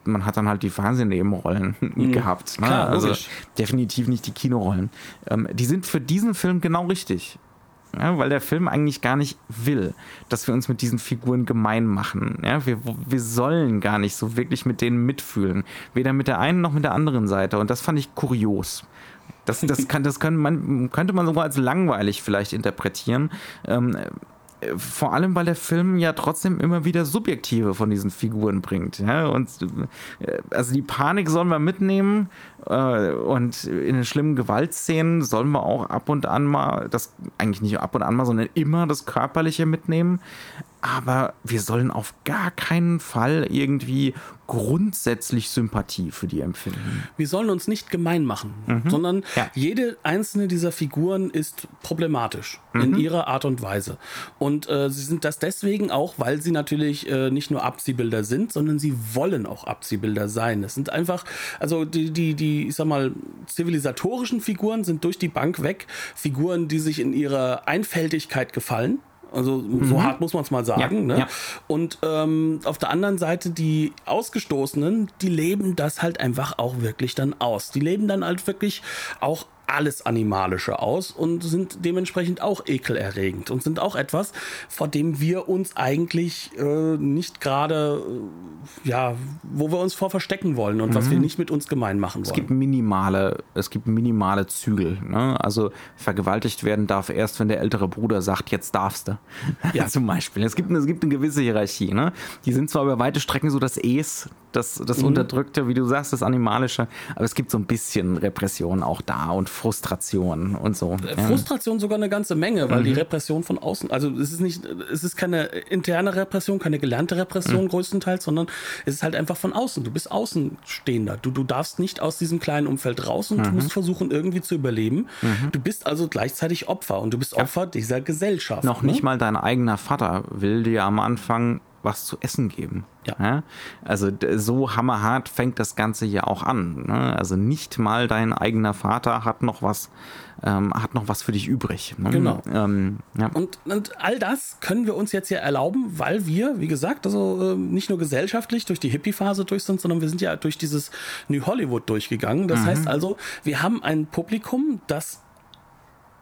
man hat dann halt die Fernsehnebenrollen mhm. gehabt. Ne? Klar, also definitiv nicht die Kinorollen. Ähm, die sind für diesen Film genau richtig. Ja, weil der Film eigentlich gar nicht will, dass wir uns mit diesen Figuren gemein machen. Ja, wir, wir sollen gar nicht so wirklich mit denen mitfühlen. Weder mit der einen noch mit der anderen Seite. Und das fand ich kurios. Das, das, kann, das kann man, könnte man sogar als langweilig vielleicht interpretieren. Ähm, vor allem, weil der Film ja trotzdem immer wieder Subjektive von diesen Figuren bringt. Ja? Und äh, also die Panik sollen wir mitnehmen äh, und in den schlimmen Gewaltszenen sollen wir auch ab und an mal, das eigentlich nicht ab und an mal, sondern immer das Körperliche mitnehmen aber wir sollen auf gar keinen Fall irgendwie grundsätzlich Sympathie für die empfinden. Wir sollen uns nicht gemein machen, mhm. sondern ja. jede einzelne dieser Figuren ist problematisch mhm. in ihrer Art und Weise. Und äh, sie sind das deswegen auch, weil sie natürlich äh, nicht nur Abziehbilder sind, sondern sie wollen auch Abziehbilder sein. Es sind einfach, also die, die, die, ich sag mal, zivilisatorischen Figuren sind durch die Bank weg. Figuren, die sich in ihrer Einfältigkeit gefallen also so mhm. hart muss man es mal sagen. Ja, ne? ja. Und ähm, auf der anderen Seite die Ausgestoßenen, die leben das halt einfach auch wirklich dann aus. Die leben dann halt wirklich auch alles Animalische aus und sind dementsprechend auch ekelerregend und sind auch etwas, vor dem wir uns eigentlich äh, nicht gerade, äh, ja, wo wir uns vor verstecken wollen und mhm. was wir nicht mit uns gemein machen wollen. Es gibt minimale, es gibt minimale Zügel. Ne? Also vergewaltigt werden darf erst, wenn der ältere Bruder sagt, jetzt darfst du. Ja. Zum Beispiel. Es gibt, es gibt eine gewisse Hierarchie. Ne? Die sind zwar über weite Strecken so das Es das, das mhm. Unterdrückte, wie du sagst, das Animalische. Aber es gibt so ein bisschen Repression auch da und Frustration und so. Äh, Frustration sogar eine ganze Menge, weil mhm. die Repression von außen, also es ist nicht, es ist keine interne Repression, keine gelernte Repression mhm. größtenteils, sondern es ist halt einfach von außen. Du bist Außenstehender. Du, du darfst nicht aus diesem kleinen Umfeld raus und du mhm. musst versuchen, irgendwie zu überleben. Mhm. Du bist also gleichzeitig Opfer und du bist Opfer ja. dieser Gesellschaft. Noch ne? nicht mal dein eigener Vater will dir am Anfang was zu essen geben. Ja. ja. Also so hammerhart fängt das Ganze ja auch an. Ne? Also nicht mal dein eigener Vater hat noch was, ähm, hat noch was für dich übrig. Ne? Genau. Ähm, ja. und, und all das können wir uns jetzt ja erlauben, weil wir, wie gesagt, also äh, nicht nur gesellschaftlich durch die Hippie-Phase durch sind, sondern wir sind ja durch dieses New Hollywood durchgegangen. Das mhm. heißt also, wir haben ein Publikum, das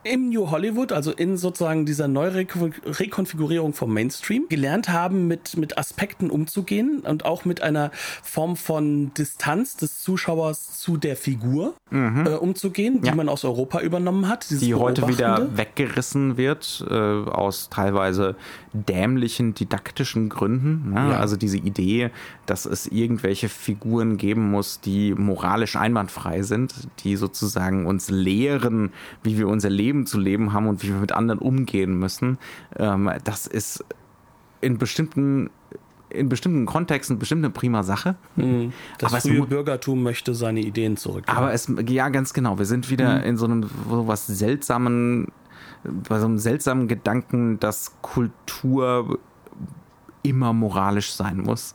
im New Hollywood, also in sozusagen dieser Neurekonfigurierung vom Mainstream, gelernt haben, mit, mit Aspekten umzugehen und auch mit einer Form von Distanz des Zuschauers zu der Figur mhm. äh, umzugehen, die ja. man aus Europa übernommen hat. Die heute wieder weggerissen wird äh, aus teilweise dämlichen didaktischen Gründen. Ne? Ja. Also diese Idee, dass es irgendwelche Figuren geben muss, die moralisch einwandfrei sind, die sozusagen uns lehren, wie wir unser Leben zu leben haben und wie wir mit anderen umgehen müssen. Ähm, das ist in bestimmten in bestimmten Kontexten bestimmt eine prima Sache. Mhm. Das aber frühe Bürgertum möchte seine Ideen zurück. Aber es, ja, ganz genau. Wir sind wieder mhm. in so einem so was seltsamen bei so einem seltsamen Gedanken, dass Kultur immer moralisch sein muss.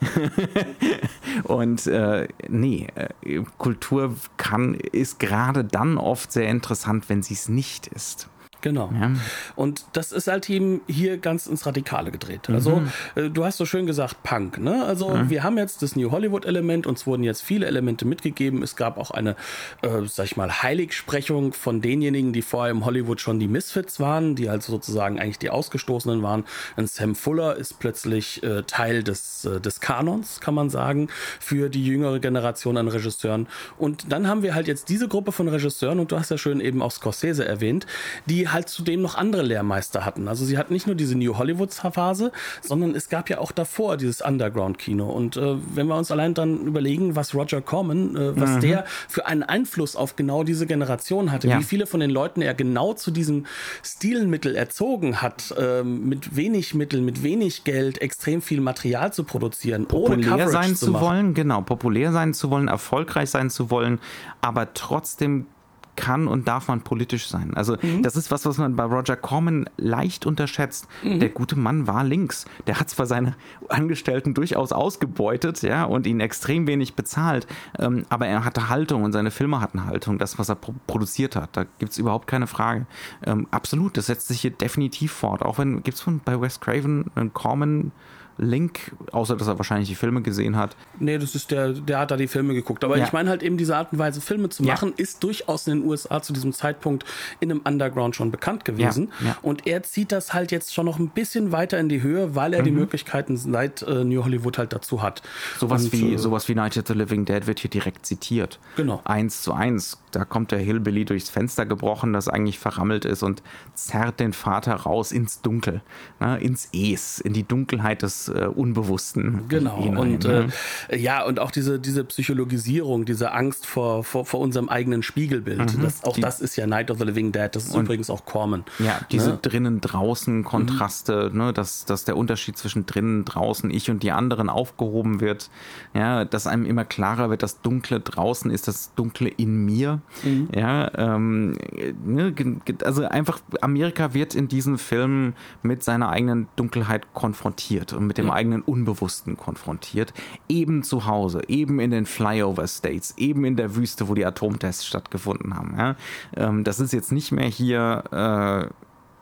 und äh, nee, äh, Kultur kann, ist gerade dann oft sehr interessant, wenn sie es nicht ist. Genau. Ja. Und das ist halt eben hier ganz ins Radikale gedreht. Also, mhm. äh, du hast so schön gesagt, Punk. Ne? Also, mhm. wir haben jetzt das New Hollywood-Element, uns wurden jetzt viele Elemente mitgegeben. Es gab auch eine, äh, sag ich mal, Heiligsprechung von denjenigen, die vorher im Hollywood schon die Misfits waren, die also sozusagen eigentlich die Ausgestoßenen waren. Und Sam Fuller ist plötzlich äh, Teil des, äh, des Kanons, kann man sagen, für die jüngere Generation an Regisseuren. Und dann haben wir halt jetzt diese Gruppe von Regisseuren, und du hast ja schön eben auch Scorsese erwähnt, die halt zudem noch andere Lehrmeister hatten. Also sie hatten nicht nur diese New Hollywood-Phase, sondern es gab ja auch davor dieses Underground-Kino. Und äh, wenn wir uns allein dann überlegen, was Roger Corman, äh, was mhm. der für einen Einfluss auf genau diese Generation hatte, ja. wie viele von den Leuten er genau zu diesem Stilmittel erzogen hat, äh, mit wenig Mitteln, mit wenig Geld, extrem viel Material zu produzieren, populär ohne sein zu, zu wollen, genau, populär sein zu wollen, erfolgreich sein zu wollen, aber trotzdem kann und darf man politisch sein. Also mhm. das ist was, was man bei Roger Corman leicht unterschätzt. Mhm. Der gute Mann war links. Der hat zwar seine Angestellten durchaus ausgebeutet, ja, und ihn extrem wenig bezahlt, ähm, aber er hatte Haltung und seine Filme hatten Haltung. Das, was er pro produziert hat, da gibt es überhaupt keine Frage. Ähm, absolut, das setzt sich hier definitiv fort. Auch wenn, gibt es bei Wes Craven einen Corman Link, außer dass er wahrscheinlich die Filme gesehen hat. Nee, das ist der, der hat da die Filme geguckt. Aber ja. ich meine halt eben diese Art und Weise, Filme zu machen, ja. ist durchaus in den USA zu diesem Zeitpunkt in einem Underground schon bekannt gewesen. Ja. Und er zieht das halt jetzt schon noch ein bisschen weiter in die Höhe, weil er mhm. die Möglichkeiten seit äh, New Hollywood halt dazu hat. Sowas und, wie, äh, sowas wie Night of the Living Dead wird hier direkt zitiert. Genau. Eins zu eins. Da kommt der Hillbilly durchs Fenster gebrochen, das eigentlich verrammelt ist und zerrt den Vater raus ins Dunkel, ne, ins Es, in die Dunkelheit des äh, Unbewussten. Genau. Hinein, und ne? äh, ja, und auch diese, diese Psychologisierung, diese Angst vor, vor, vor unserem eigenen Spiegelbild. Mhm. Das, auch Die, das ist ja Night of the Living Dead. Das ist übrigens auch Corman. Ja, diese ne? drinnen draußen Kontraste, mhm. ne, dass, dass der Unterschied zwischen drinnen draußen ich und die anderen aufgehoben wird. Ja, dass einem immer klarer wird, das Dunkle draußen ist das Dunkle in mir. Mhm. Ja, ähm, ne, also einfach Amerika wird in diesen Filmen mit seiner eigenen Dunkelheit konfrontiert und mit mit dem eigenen Unbewussten konfrontiert. Eben zu Hause, eben in den Flyover States, eben in der Wüste, wo die Atomtests stattgefunden haben. Ja? Ähm, das ist jetzt nicht mehr hier, äh,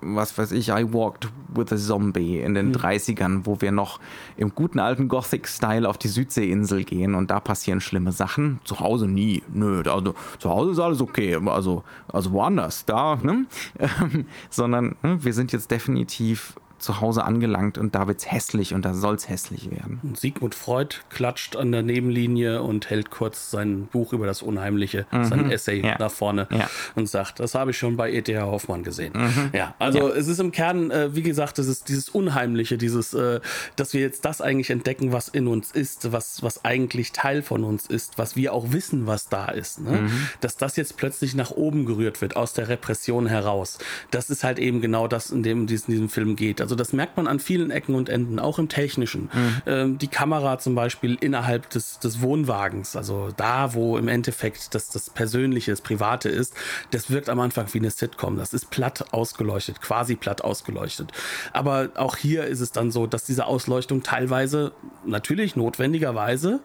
was weiß ich, I Walked with a Zombie in den mhm. 30ern, wo wir noch im guten alten Gothic-Style auf die Südseeinsel gehen und da passieren schlimme Sachen. Zu Hause nie. Nö, also zu Hause ist alles okay. Also, also woanders, da, ne? sondern ne, wir sind jetzt definitiv zu Hause angelangt und da wird's hässlich und da soll's hässlich werden. Sigmund Freud klatscht an der Nebenlinie und hält kurz sein Buch über das Unheimliche, mhm. sein Essay ja. nach vorne ja. und sagt, das habe ich schon bei E.T.H. Hoffmann gesehen. Mhm. Ja, also ja. es ist im Kern, äh, wie gesagt, es ist dieses Unheimliche, dieses, äh, dass wir jetzt das eigentlich entdecken, was in uns ist, was, was eigentlich Teil von uns ist, was wir auch wissen, was da ist. Ne? Mhm. Dass das jetzt plötzlich nach oben gerührt wird, aus der Repression heraus. Das ist halt eben genau das, in dem es in diesem Film geht. Also das merkt man an vielen Ecken und Enden, auch im Technischen. Mhm. Ähm, die Kamera zum Beispiel innerhalb des, des Wohnwagens, also da, wo im Endeffekt das, das Persönliche, das Private ist, das wirkt am Anfang wie eine Sitcom. Das ist platt ausgeleuchtet, quasi platt ausgeleuchtet. Aber auch hier ist es dann so, dass diese Ausleuchtung teilweise natürlich notwendigerweise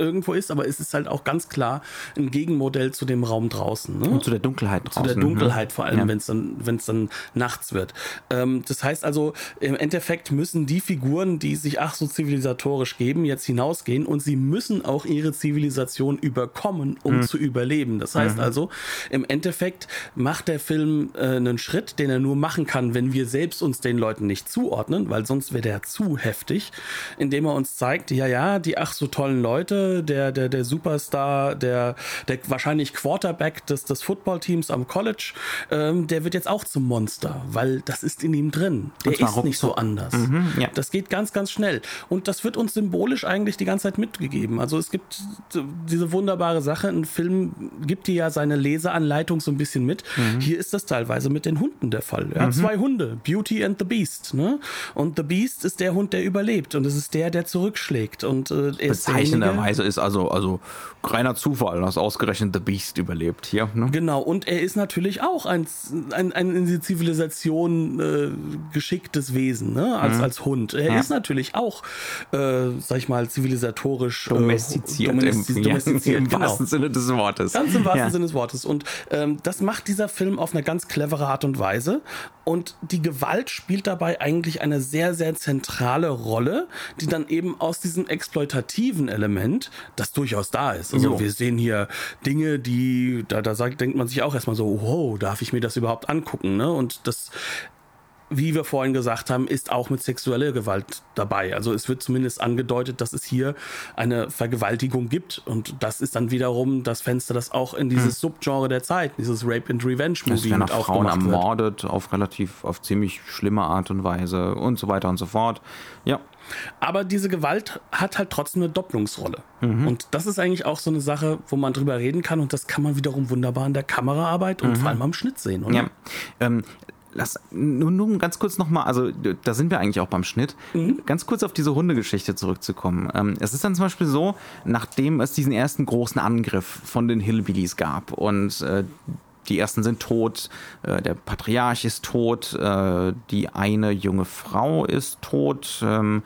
irgendwo ist, aber es ist halt auch ganz klar ein Gegenmodell zu dem Raum draußen. Ne? Und zu der Dunkelheit draußen. Zu der Dunkelheit, ne? vor allem, ja. wenn es dann, wenn's dann nachts wird. Ähm, das heißt also, im Endeffekt müssen die Figuren, die sich ach so zivilisatorisch geben, jetzt hinausgehen und sie müssen auch ihre Zivilisation überkommen, um mhm. zu überleben. Das heißt mhm. also, im Endeffekt macht der Film äh, einen Schritt, den er nur machen kann, wenn wir selbst uns den Leuten nicht zuordnen, weil sonst wäre der zu heftig, indem er uns zeigt, ja, ja, die ach so tollen Leute, der, der, der Superstar, der, der wahrscheinlich Quarterback des, des Footballteams am College, ähm, der wird jetzt auch zum Monster, weil das ist in ihm drin. Der ist nicht so anders. Mhm, ja. Das geht ganz, ganz schnell. Und das wird uns symbolisch eigentlich die ganze Zeit mitgegeben. Also es gibt diese wunderbare Sache, ein Film gibt dir ja seine Leseanleitung so ein bisschen mit. Mhm. Hier ist das teilweise mit den Hunden der Fall. Er hat mhm. zwei Hunde, Beauty and the Beast. Ne? Und The Beast ist der Hund, der überlebt. Und es ist der, der zurückschlägt. Und äh, er ist Bezeichnenderweise ist also, also reiner Zufall, dass ausgerechnet The Beast überlebt hier. Ne? Genau, und er ist natürlich auch ein, ein, ein in die Zivilisation äh, geschicktes Wesen, ne? als, mhm. als Hund. Er ja. ist natürlich auch, äh, sag ich mal, zivilisatorisch äh, domestiziert, domestiziert, im, domestiziert im genau. wahrsten Sinne des Wortes. Ganz im wahrsten ja. Sinne des Wortes. Und ähm, das macht dieser Film auf eine ganz clevere Art und Weise. Und die Gewalt spielt dabei eigentlich eine sehr, sehr zentrale Rolle, die dann eben aus diesem exploitativen Element, das durchaus da ist. Also jo. wir sehen hier Dinge, die, da, da sagt, denkt man sich auch erstmal so, wow, darf ich mir das überhaupt angucken? Ne? Und das wie wir vorhin gesagt haben, ist auch mit sexueller Gewalt dabei. Also es wird zumindest angedeutet, dass es hier eine Vergewaltigung gibt. Und das ist dann wiederum das Fenster, das auch in dieses hm. Subgenre der Zeit, dieses Rape and Revenge Movie mit Frauen ermordet wird. auf relativ, auf ziemlich schlimme Art und Weise und so weiter und so fort. Ja. Aber diese Gewalt hat halt trotzdem eine Doppelungsrolle. Mhm. Und das ist eigentlich auch so eine Sache, wo man drüber reden kann. Und das kann man wiederum wunderbar in der Kameraarbeit und mhm. vor allem am Schnitt sehen, oder? Ja. Ähm, lass nur, nur ganz kurz nochmal, also da sind wir eigentlich auch beim Schnitt, mhm. ganz kurz auf diese Hundegeschichte zurückzukommen. Ähm, es ist dann zum Beispiel so, nachdem es diesen ersten großen Angriff von den Hillbillies gab und äh, die ersten sind tot, äh, der Patriarch ist tot, äh, die eine junge Frau ist tot, ähm,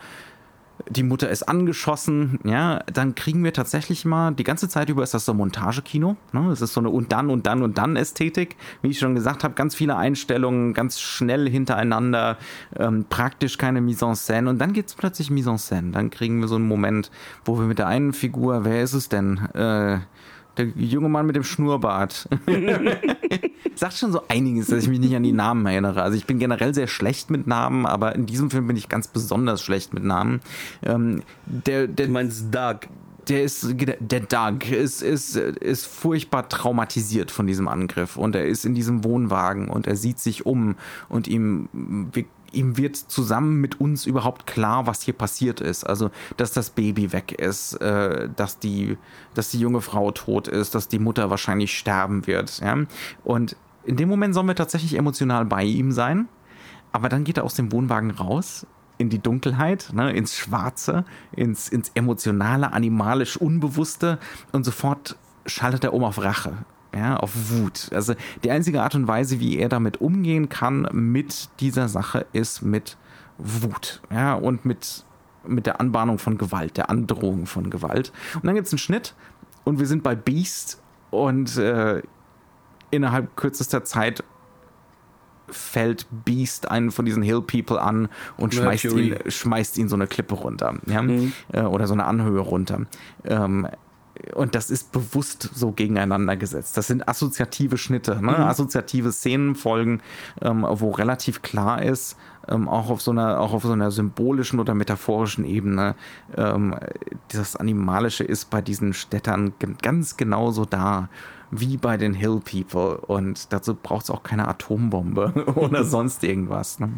die Mutter ist angeschossen, ja, dann kriegen wir tatsächlich mal, die ganze Zeit über ist das so Montagekino, ne? Es ist so eine und dann und dann und dann Ästhetik, wie ich schon gesagt habe, ganz viele Einstellungen, ganz schnell hintereinander, ähm, praktisch keine Mise en scène. Und dann gibt es plötzlich Mise en scène, dann kriegen wir so einen Moment, wo wir mit der einen Figur, wer ist es denn, äh, der junge Mann mit dem Schnurrbart. Sagt schon so einiges, dass ich mich nicht an die Namen erinnere. Also ich bin generell sehr schlecht mit Namen, aber in diesem Film bin ich ganz besonders schlecht mit Namen. Ähm, der, der, du meinst Doug? Der ist, der Doug ist, ist, ist furchtbar traumatisiert von diesem Angriff und er ist in diesem Wohnwagen und er sieht sich um und ihm ihm wird zusammen mit uns überhaupt klar, was hier passiert ist. Also, dass das Baby weg ist, äh, dass, die, dass die junge Frau tot ist, dass die Mutter wahrscheinlich sterben wird. Ja? Und in dem Moment sollen wir tatsächlich emotional bei ihm sein. Aber dann geht er aus dem Wohnwagen raus in die Dunkelheit, ne, ins Schwarze, ins, ins emotionale, animalisch Unbewusste und sofort schaltet er um auf Rache ja, auf Wut. Also die einzige Art und Weise, wie er damit umgehen kann mit dieser Sache, ist mit Wut, ja, und mit, mit der Anbahnung von Gewalt, der Androhung von Gewalt. Und dann gibt es einen Schnitt und wir sind bei Beast und äh, innerhalb kürzester Zeit fällt Beast einen von diesen Hill People an und schmeißt ihn, schmeißt ihn so eine Klippe runter, ja? Mhm. Äh, oder so eine Anhöhe runter. Ähm, und das ist bewusst so gegeneinander gesetzt. Das sind assoziative Schnitte, ne? mhm. assoziative Szenenfolgen, ähm, wo relativ klar ist, ähm, auch auf so einer, auch auf so einer symbolischen oder metaphorischen Ebene, ähm, das Animalische ist bei diesen Städtern ganz genauso da wie bei den Hill People. Und dazu braucht es auch keine Atombombe oder sonst irgendwas. Ne?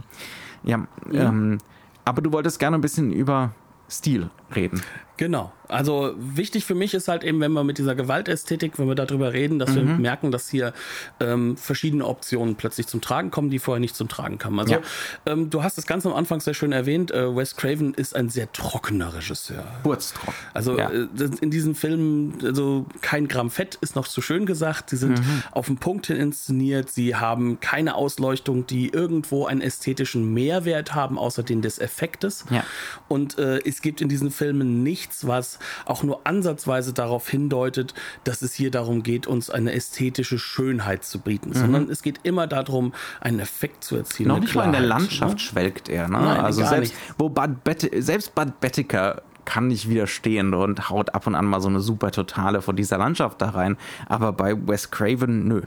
Ja, ja. Ähm, aber du wolltest gerne ein bisschen über Stil reden. Genau. Also wichtig für mich ist halt eben, wenn wir mit dieser Gewaltästhetik, wenn wir darüber reden, dass mhm. wir merken, dass hier ähm, verschiedene Optionen plötzlich zum Tragen kommen, die vorher nicht zum Tragen kamen. Also ja. ähm, du hast es ganz am Anfang sehr schön erwähnt, äh, Wes Craven ist ein sehr trockener Regisseur. Kurztrocken. Also ja. äh, in diesen Filmen, also kein Gramm Fett ist noch zu schön gesagt. Sie sind mhm. auf den Punkt hin inszeniert. Sie haben keine Ausleuchtung, die irgendwo einen ästhetischen Mehrwert haben, außer den des Effektes. Ja. Und äh, es gibt in diesen Filmen nichts, was auch nur ansatzweise darauf hindeutet, dass es hier darum geht, uns eine ästhetische Schönheit zu bieten, mhm. sondern es geht immer darum, einen Effekt zu erzielen. Noch nicht Klarheit, mal in der Landschaft ne? schwelgt er. Ne? Nein, also selbst, wo Bud Bet selbst Bud Bettiker kann nicht widerstehen und haut ab und an mal so eine super Totale von dieser Landschaft da rein. Aber bei Wes Craven, nö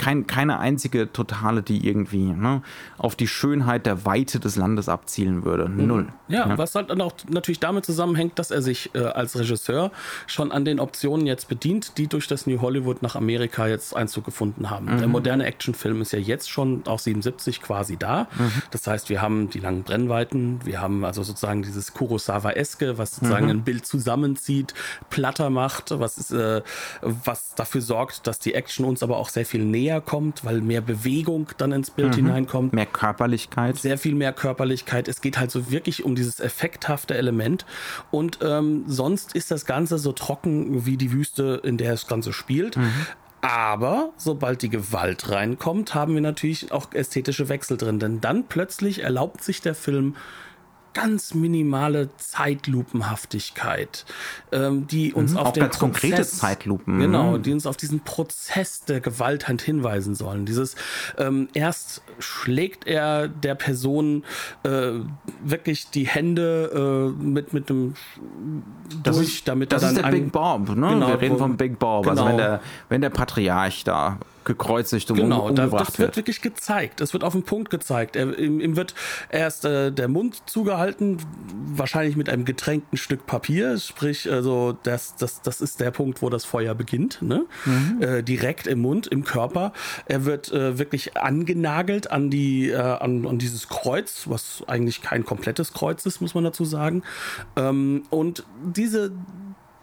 kein, keine einzige Totale, die irgendwie ne, auf die Schönheit der Weite des Landes abzielen würde. Mhm. Null. Ja, ja, was halt dann auch natürlich damit zusammenhängt, dass er sich äh, als Regisseur schon an den Optionen jetzt bedient, die durch das New Hollywood nach Amerika jetzt Einzug gefunden haben. Mhm. Der moderne Actionfilm ist ja jetzt schon auch 77 quasi da. Mhm. Das heißt, wir haben die langen Brennweiten, wir haben also sozusagen dieses Kurosawa-eske, was sozusagen mhm. ein Bild zusammenzieht, platter macht, was, ist, äh, was dafür sorgt, dass die Action uns aber auch sehr viel näher näher kommt, weil mehr Bewegung dann ins Bild mhm. hineinkommt. Mehr Körperlichkeit. Sehr viel mehr Körperlichkeit. Es geht halt so wirklich um dieses effekthafte Element. Und ähm, sonst ist das Ganze so trocken wie die Wüste, in der das Ganze spielt. Mhm. Aber sobald die Gewalt reinkommt, haben wir natürlich auch ästhetische Wechsel drin. Denn dann plötzlich erlaubt sich der Film ganz minimale Zeitlupenhaftigkeit, ähm, die uns mhm, auf den ganz Prozess, konkrete Zeitlupen, genau, die uns auf diesen Prozess der Gewalthand hinweisen sollen. Dieses ähm, erst schlägt er der Person äh, wirklich die Hände äh, mit mit dem das durch, ist, damit das er dann ist der Big Bob, ne? Genau, Wir reden vom Big Bob, genau. also wenn der wenn der Patriarch da gekreuzigt und genau, um, umgebracht das wird. wirklich gezeigt. Es wird auf den Punkt gezeigt. Er, ihm, ihm, wird erst äh, der Mund zugehalten, wahrscheinlich mit einem getränkten Stück Papier. Sprich, also das, das, das ist der Punkt, wo das Feuer beginnt. Ne? Mhm. Äh, direkt im Mund, im Körper. Er wird äh, wirklich angenagelt an die, äh, an, an dieses Kreuz, was eigentlich kein komplettes Kreuz ist, muss man dazu sagen. Ähm, und diese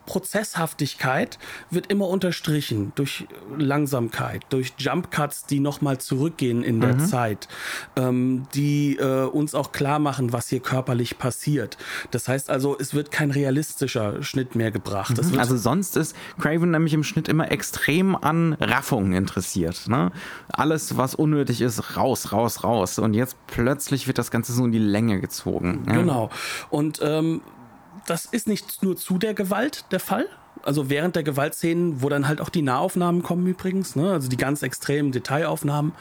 Prozesshaftigkeit wird immer unterstrichen durch Langsamkeit, durch Jump Cuts, die nochmal zurückgehen in der mhm. Zeit, ähm, die äh, uns auch klar machen, was hier körperlich passiert. Das heißt also, es wird kein realistischer Schnitt mehr gebracht. Mhm. Also sonst ist Craven nämlich im Schnitt immer extrem an Raffungen interessiert. Ne? Alles, was unnötig ist, raus, raus, raus. Und jetzt plötzlich wird das Ganze so in die Länge gezogen. Ja? Genau. Und ähm, das ist nicht nur zu der Gewalt der Fall. Also während der Gewaltszenen, wo dann halt auch die Nahaufnahmen kommen übrigens, ne? also die ganz extremen Detailaufnahmen,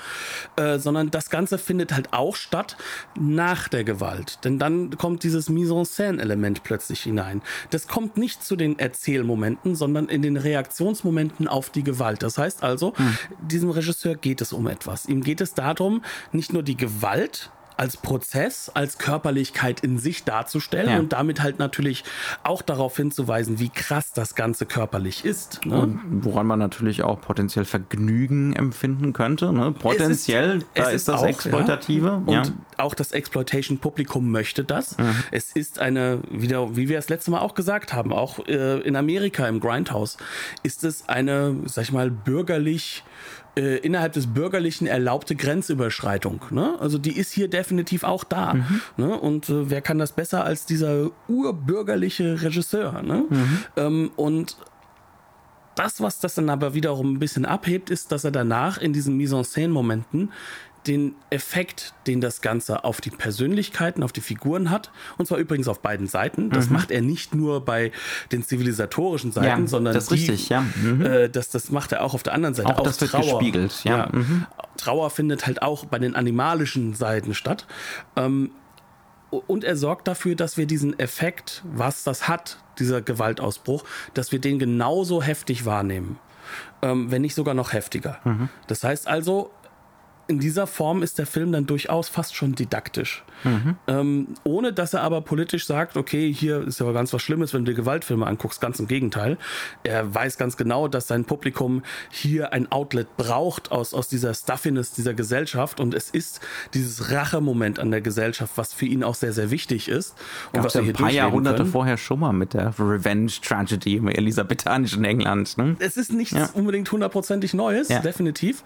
äh, sondern das Ganze findet halt auch statt nach der Gewalt. Denn dann kommt dieses Mise-en-Scène-Element plötzlich hinein. Das kommt nicht zu den Erzählmomenten, sondern in den Reaktionsmomenten auf die Gewalt. Das heißt also, hm. diesem Regisseur geht es um etwas. Ihm geht es darum, nicht nur die Gewalt als Prozess, als Körperlichkeit in sich darzustellen ja. und damit halt natürlich auch darauf hinzuweisen, wie krass das Ganze körperlich ist. Ne? Und woran man natürlich auch potenziell Vergnügen empfinden könnte. Ne? Potenziell, ist, da ist das auch, Exploitative. Ja. Und auch das Exploitation-Publikum möchte das. Mhm. Es ist eine, wieder, wie wir das letzte Mal auch gesagt haben, auch äh, in Amerika im Grindhouse, ist es eine, sag ich mal, bürgerlich äh, innerhalb des Bürgerlichen erlaubte Grenzüberschreitung. Ne? Also die ist hier definitiv auch da. Mhm. Ne? Und äh, wer kann das besser als dieser urbürgerliche Regisseur? Ne? Mhm. Ähm, und das, was das dann aber wiederum ein bisschen abhebt, ist, dass er danach in diesen Mise-en-Scène-Momenten den Effekt, den das Ganze auf die Persönlichkeiten, auf die Figuren hat. Und zwar übrigens auf beiden Seiten. Das mhm. macht er nicht nur bei den zivilisatorischen Seiten, ja, sondern das, die, richtig, ja. mhm. äh, das, das macht er auch auf der anderen Seite. Auch, auch das Trauer. wird gespiegelt, ja. Mhm. Trauer findet halt auch bei den animalischen Seiten statt. Ähm, und er sorgt dafür, dass wir diesen Effekt, was das hat, dieser Gewaltausbruch, dass wir den genauso heftig wahrnehmen. Ähm, wenn nicht sogar noch heftiger. Mhm. Das heißt also, in dieser Form ist der Film dann durchaus fast schon didaktisch. Mhm. Ähm, ohne dass er aber politisch sagt, okay, hier ist ja ganz was Schlimmes, wenn du dir Gewaltfilme anguckst. Ganz im Gegenteil. Er weiß ganz genau, dass sein Publikum hier ein Outlet braucht aus, aus dieser Stuffiness dieser Gesellschaft. Und es ist dieses Rachemoment an der Gesellschaft, was für ihn auch sehr, sehr wichtig ist. Und was wir hier ein paar Jahrhunderte können. vorher schon mal mit der Revenge Tragedy im elisabethanischen England. Ne? Es ist nichts ja. unbedingt hundertprozentig Neues, ja. definitiv.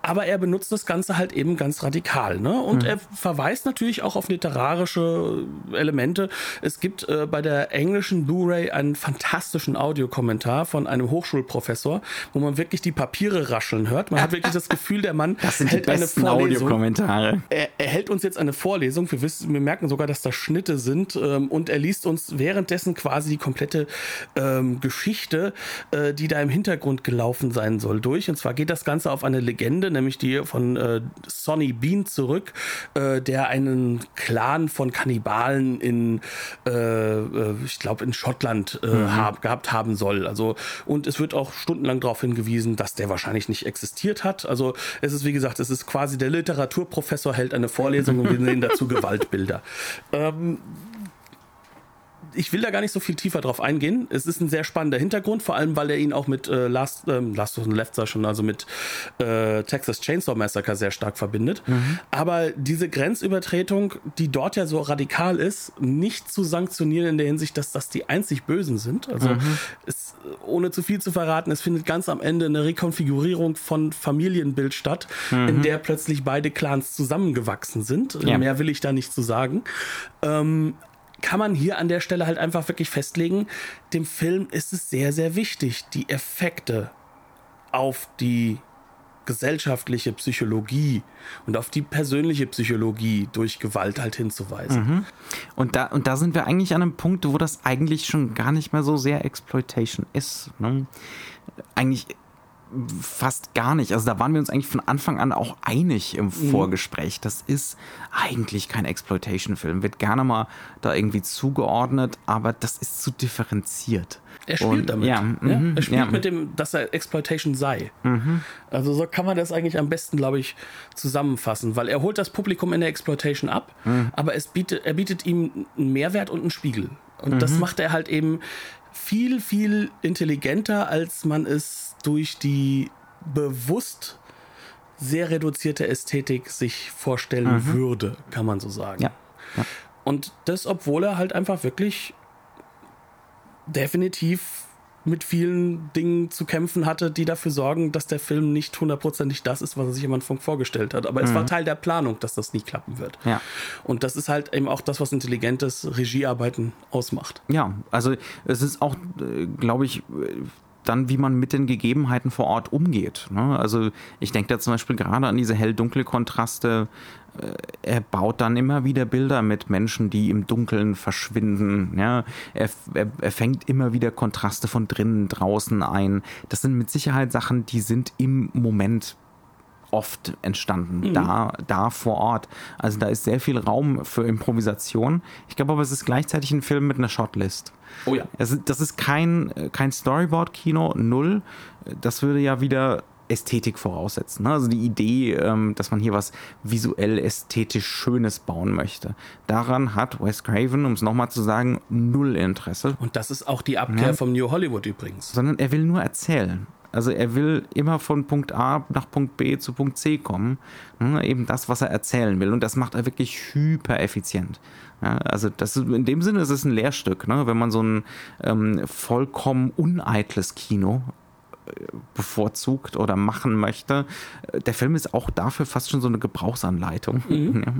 Aber er benutzt das Ganze halt eben ganz radikal. Ne? Und mhm. er verweist natürlich auch auf literarische Elemente. Es gibt äh, bei der englischen Blu-ray einen fantastischen Audiokommentar von einem Hochschulprofessor, wo man wirklich die Papiere rascheln hört. Man hat wirklich das Gefühl, der Mann das sind hält die besten eine Vorlesung. Audiokommentare. Er, er, hält uns jetzt eine Vorlesung. Wir, wissen, wir merken sogar, dass da Schnitte sind. Ähm, und er liest uns währenddessen quasi die komplette ähm, Geschichte, äh, die da im Hintergrund gelaufen sein soll, durch. Und zwar geht das Ganze auf eine Legende, nämlich die von äh, Sonny Bean zurück, äh, der einen Clan von Kannibalen in, äh, äh ich glaube, in Schottland äh, mhm. hab, gehabt haben soll. Also, und es wird auch stundenlang darauf hingewiesen, dass der wahrscheinlich nicht existiert hat. Also, es ist, wie gesagt, es ist quasi der Literaturprofessor hält eine Vorlesung und wir sehen dazu Gewaltbilder. Ähm, ich will da gar nicht so viel tiefer drauf eingehen. Es ist ein sehr spannender Hintergrund, vor allem weil er ihn auch mit äh, Last, ähm, Last of the Left schon, also mit äh, Texas Chainsaw Massacre sehr stark verbindet. Mhm. Aber diese Grenzübertretung, die dort ja so radikal ist, nicht zu sanktionieren in der Hinsicht, dass das die einzig Bösen sind. Also mhm. es, ohne zu viel zu verraten, es findet ganz am Ende eine Rekonfigurierung von Familienbild statt, mhm. in der plötzlich beide Clans zusammengewachsen sind. Ja. Mehr will ich da nicht zu sagen. Ähm, kann man hier an der Stelle halt einfach wirklich festlegen, dem Film ist es sehr, sehr wichtig, die Effekte auf die gesellschaftliche Psychologie und auf die persönliche Psychologie durch Gewalt halt hinzuweisen. Mhm. Und, da, und da sind wir eigentlich an einem Punkt, wo das eigentlich schon gar nicht mehr so sehr Exploitation ist. Ne? Eigentlich fast gar nicht. Also da waren wir uns eigentlich von Anfang an auch einig im mhm. Vorgespräch. Das ist eigentlich kein Exploitation-Film. Wird gerne mal da irgendwie zugeordnet, aber das ist zu differenziert. Er spielt Und, damit. Ja, ja, mhm, er spielt ja. mit dem, dass er Exploitation sei. Mhm. Also so kann man das eigentlich am besten, glaube ich, zusammenfassen, weil er holt das Publikum in der Exploitation ab, mhm. aber es bietet, er bietet ihm einen Mehrwert und einen Spiegel. Und das mhm. macht er halt eben viel, viel intelligenter, als man es durch die bewusst sehr reduzierte Ästhetik sich vorstellen mhm. würde, kann man so sagen. Ja. ja. Und das, obwohl er halt einfach wirklich definitiv mit vielen Dingen zu kämpfen hatte, die dafür sorgen, dass der Film nicht hundertprozentig das ist, was er sich am Anfang vorgestellt hat. Aber mhm. es war Teil der Planung, dass das nie klappen wird. Ja. Und das ist halt eben auch das, was intelligentes Regiearbeiten ausmacht. Ja, also es ist auch, äh, glaube ich, dann, wie man mit den Gegebenheiten vor Ort umgeht. Ne? Also ich denke da zum Beispiel gerade an diese hell-dunkle Kontraste. Äh, er baut dann immer wieder Bilder mit Menschen, die im Dunkeln verschwinden. Ja? Er, er, er fängt immer wieder Kontraste von drinnen, draußen ein. Das sind mit Sicherheit Sachen, die sind im Moment oft entstanden, mhm. da, da vor Ort. Also da ist sehr viel Raum für Improvisation. Ich glaube aber, es ist gleichzeitig ein Film mit einer Shotlist. Oh ja. Das ist, das ist kein, kein Storyboard-Kino, null. Das würde ja wieder Ästhetik voraussetzen. Ne? Also die Idee, ähm, dass man hier was visuell ästhetisch Schönes bauen möchte. Daran hat Wes Craven, um es nochmal zu sagen, null Interesse. Und das ist auch die Abkehr ja. vom New Hollywood übrigens. Sondern er will nur erzählen. Also er will immer von Punkt A nach Punkt B zu Punkt C kommen. Ne? Eben das, was er erzählen will. Und das macht er wirklich hyper effizient. Ja, also das ist, in dem Sinne ist es ein Lehrstück, ne? wenn man so ein ähm, vollkommen uneitles Kino äh, bevorzugt oder machen möchte. Der Film ist auch dafür fast schon so eine Gebrauchsanleitung. Mhm. Ja.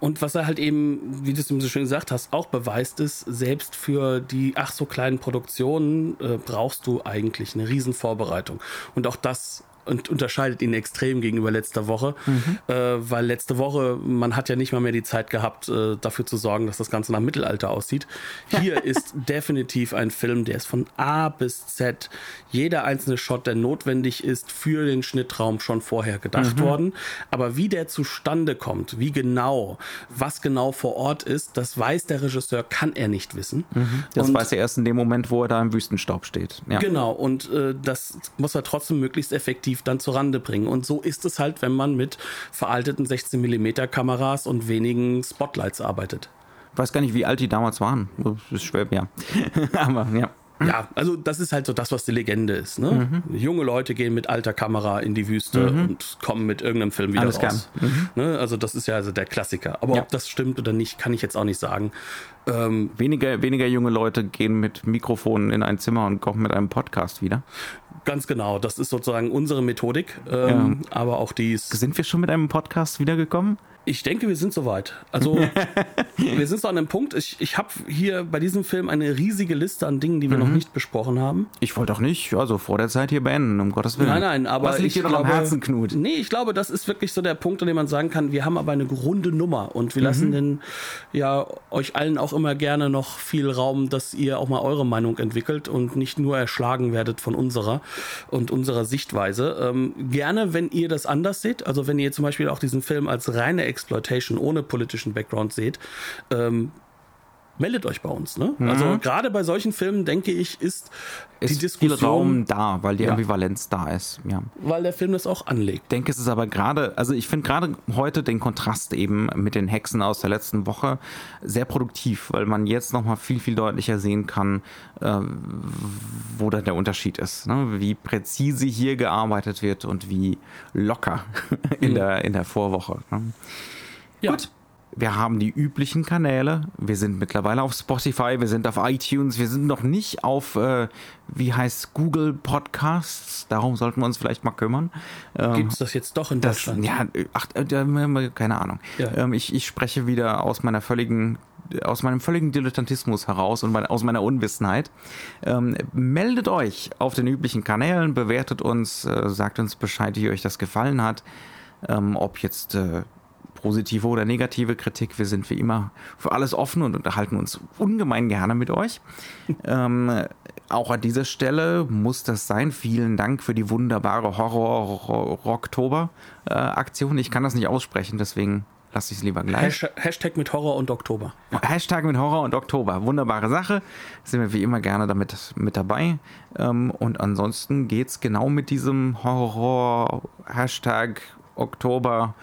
Und was er halt eben, wie du es so schön gesagt hast, auch beweist ist, selbst für die ach so kleinen Produktionen äh, brauchst du eigentlich eine Riesenvorbereitung. Und auch das und unterscheidet ihn extrem gegenüber letzter Woche, mhm. äh, weil letzte Woche, man hat ja nicht mal mehr die Zeit gehabt, äh, dafür zu sorgen, dass das Ganze nach Mittelalter aussieht. Hier ist definitiv ein Film, der ist von A bis Z, jeder einzelne Shot, der notwendig ist, für den Schnittraum schon vorher gedacht mhm. worden. Aber wie der zustande kommt, wie genau, was genau vor Ort ist, das weiß der Regisseur, kann er nicht wissen. Mhm. Das und, weiß er erst in dem Moment, wo er da im Wüstenstaub steht. Ja. Genau, und äh, das muss er trotzdem möglichst effektiv dann zurande bringen. Und so ist es halt, wenn man mit veralteten 16 mm Kameras und wenigen Spotlights arbeitet. Ich weiß gar nicht, wie alt die damals waren. Das ist schwer, ja. Aber ja. Ja, also das ist halt so das, was die Legende ist. Ne? Mhm. Junge Leute gehen mit alter Kamera in die Wüste mhm. und kommen mit irgendeinem Film wieder Alles raus. Mhm. Ne? Also das ist ja also der Klassiker. Aber ja. ob das stimmt oder nicht, kann ich jetzt auch nicht sagen. Ähm, weniger, weniger junge Leute gehen mit Mikrofonen in ein Zimmer und kommen mit einem Podcast wieder. Ganz genau, das ist sozusagen unsere Methodik. Ähm, ja. Aber auch dies. Sind wir schon mit einem Podcast wiedergekommen? Ich denke, wir sind soweit. Also, wir sind so an einem Punkt. Ich, ich habe hier bei diesem Film eine riesige Liste an Dingen, die wir mhm. noch nicht besprochen haben. Ich wollte auch nicht, also vor der Zeit hier beenden, um Gottes Willen. Nein, nein, aber. Was liegt dir noch am Herzen, Knut? Nee, ich glaube, das ist wirklich so der Punkt, an dem man sagen kann, wir haben aber eine runde Nummer und wir mhm. lassen den, ja, euch allen auch immer gerne noch viel Raum, dass ihr auch mal eure Meinung entwickelt und nicht nur erschlagen werdet von unserer und unserer Sichtweise. Ähm, gerne, wenn ihr das anders seht, also wenn ihr zum Beispiel auch diesen Film als reine Exploitation ohne politischen Background seht, ähm, meldet euch bei uns. Ne? Mhm. Also gerade bei solchen Filmen, denke ich, ist, ist die Diskussion viel Raum da, weil die ja. Ambivalenz da ist. Ja. Weil der Film das auch anlegt. Ich denke, es ist aber gerade, also ich finde gerade heute den Kontrast eben mit den Hexen aus der letzten Woche sehr produktiv, weil man jetzt nochmal viel, viel deutlicher sehen kann, äh, wo da der Unterschied ist. Ne? Wie präzise hier gearbeitet wird und wie locker in, mhm. der, in der Vorwoche. Ne? Ja. Gut. Wir haben die üblichen Kanäle. Wir sind mittlerweile auf Spotify, wir sind auf iTunes, wir sind noch nicht auf, äh, wie heißt Google Podcasts. Darum sollten wir uns vielleicht mal kümmern. Ähm, Gibt es das jetzt doch in Deutschland? Das, ja, ach, äh, keine Ahnung. Ja. Ähm, ich, ich spreche wieder aus meiner völligen aus meinem völligen Dilettantismus heraus und aus meiner Unwissenheit. Ähm, meldet euch auf den üblichen Kanälen, bewertet uns, äh, sagt uns Bescheid, wie euch das gefallen hat. Ähm, ob jetzt äh, positive oder negative Kritik. Wir sind wie immer für alles offen und unterhalten uns ungemein gerne mit euch. ähm, auch an dieser Stelle muss das sein. Vielen Dank für die wunderbare Horror-Oktober-Aktion. Ich kann das nicht aussprechen, deswegen lasse ich es lieber gleich. Hashtag mit Horror und Oktober. Hashtag mit Horror und Oktober. Wunderbare Sache. Sind wir wie immer gerne damit mit dabei. Ähm, und ansonsten geht es genau mit diesem Horror-Hashtag Oktober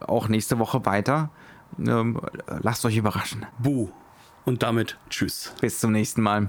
auch nächste Woche weiter. Ähm, lasst euch überraschen. Buh. Und damit tschüss. Bis zum nächsten Mal.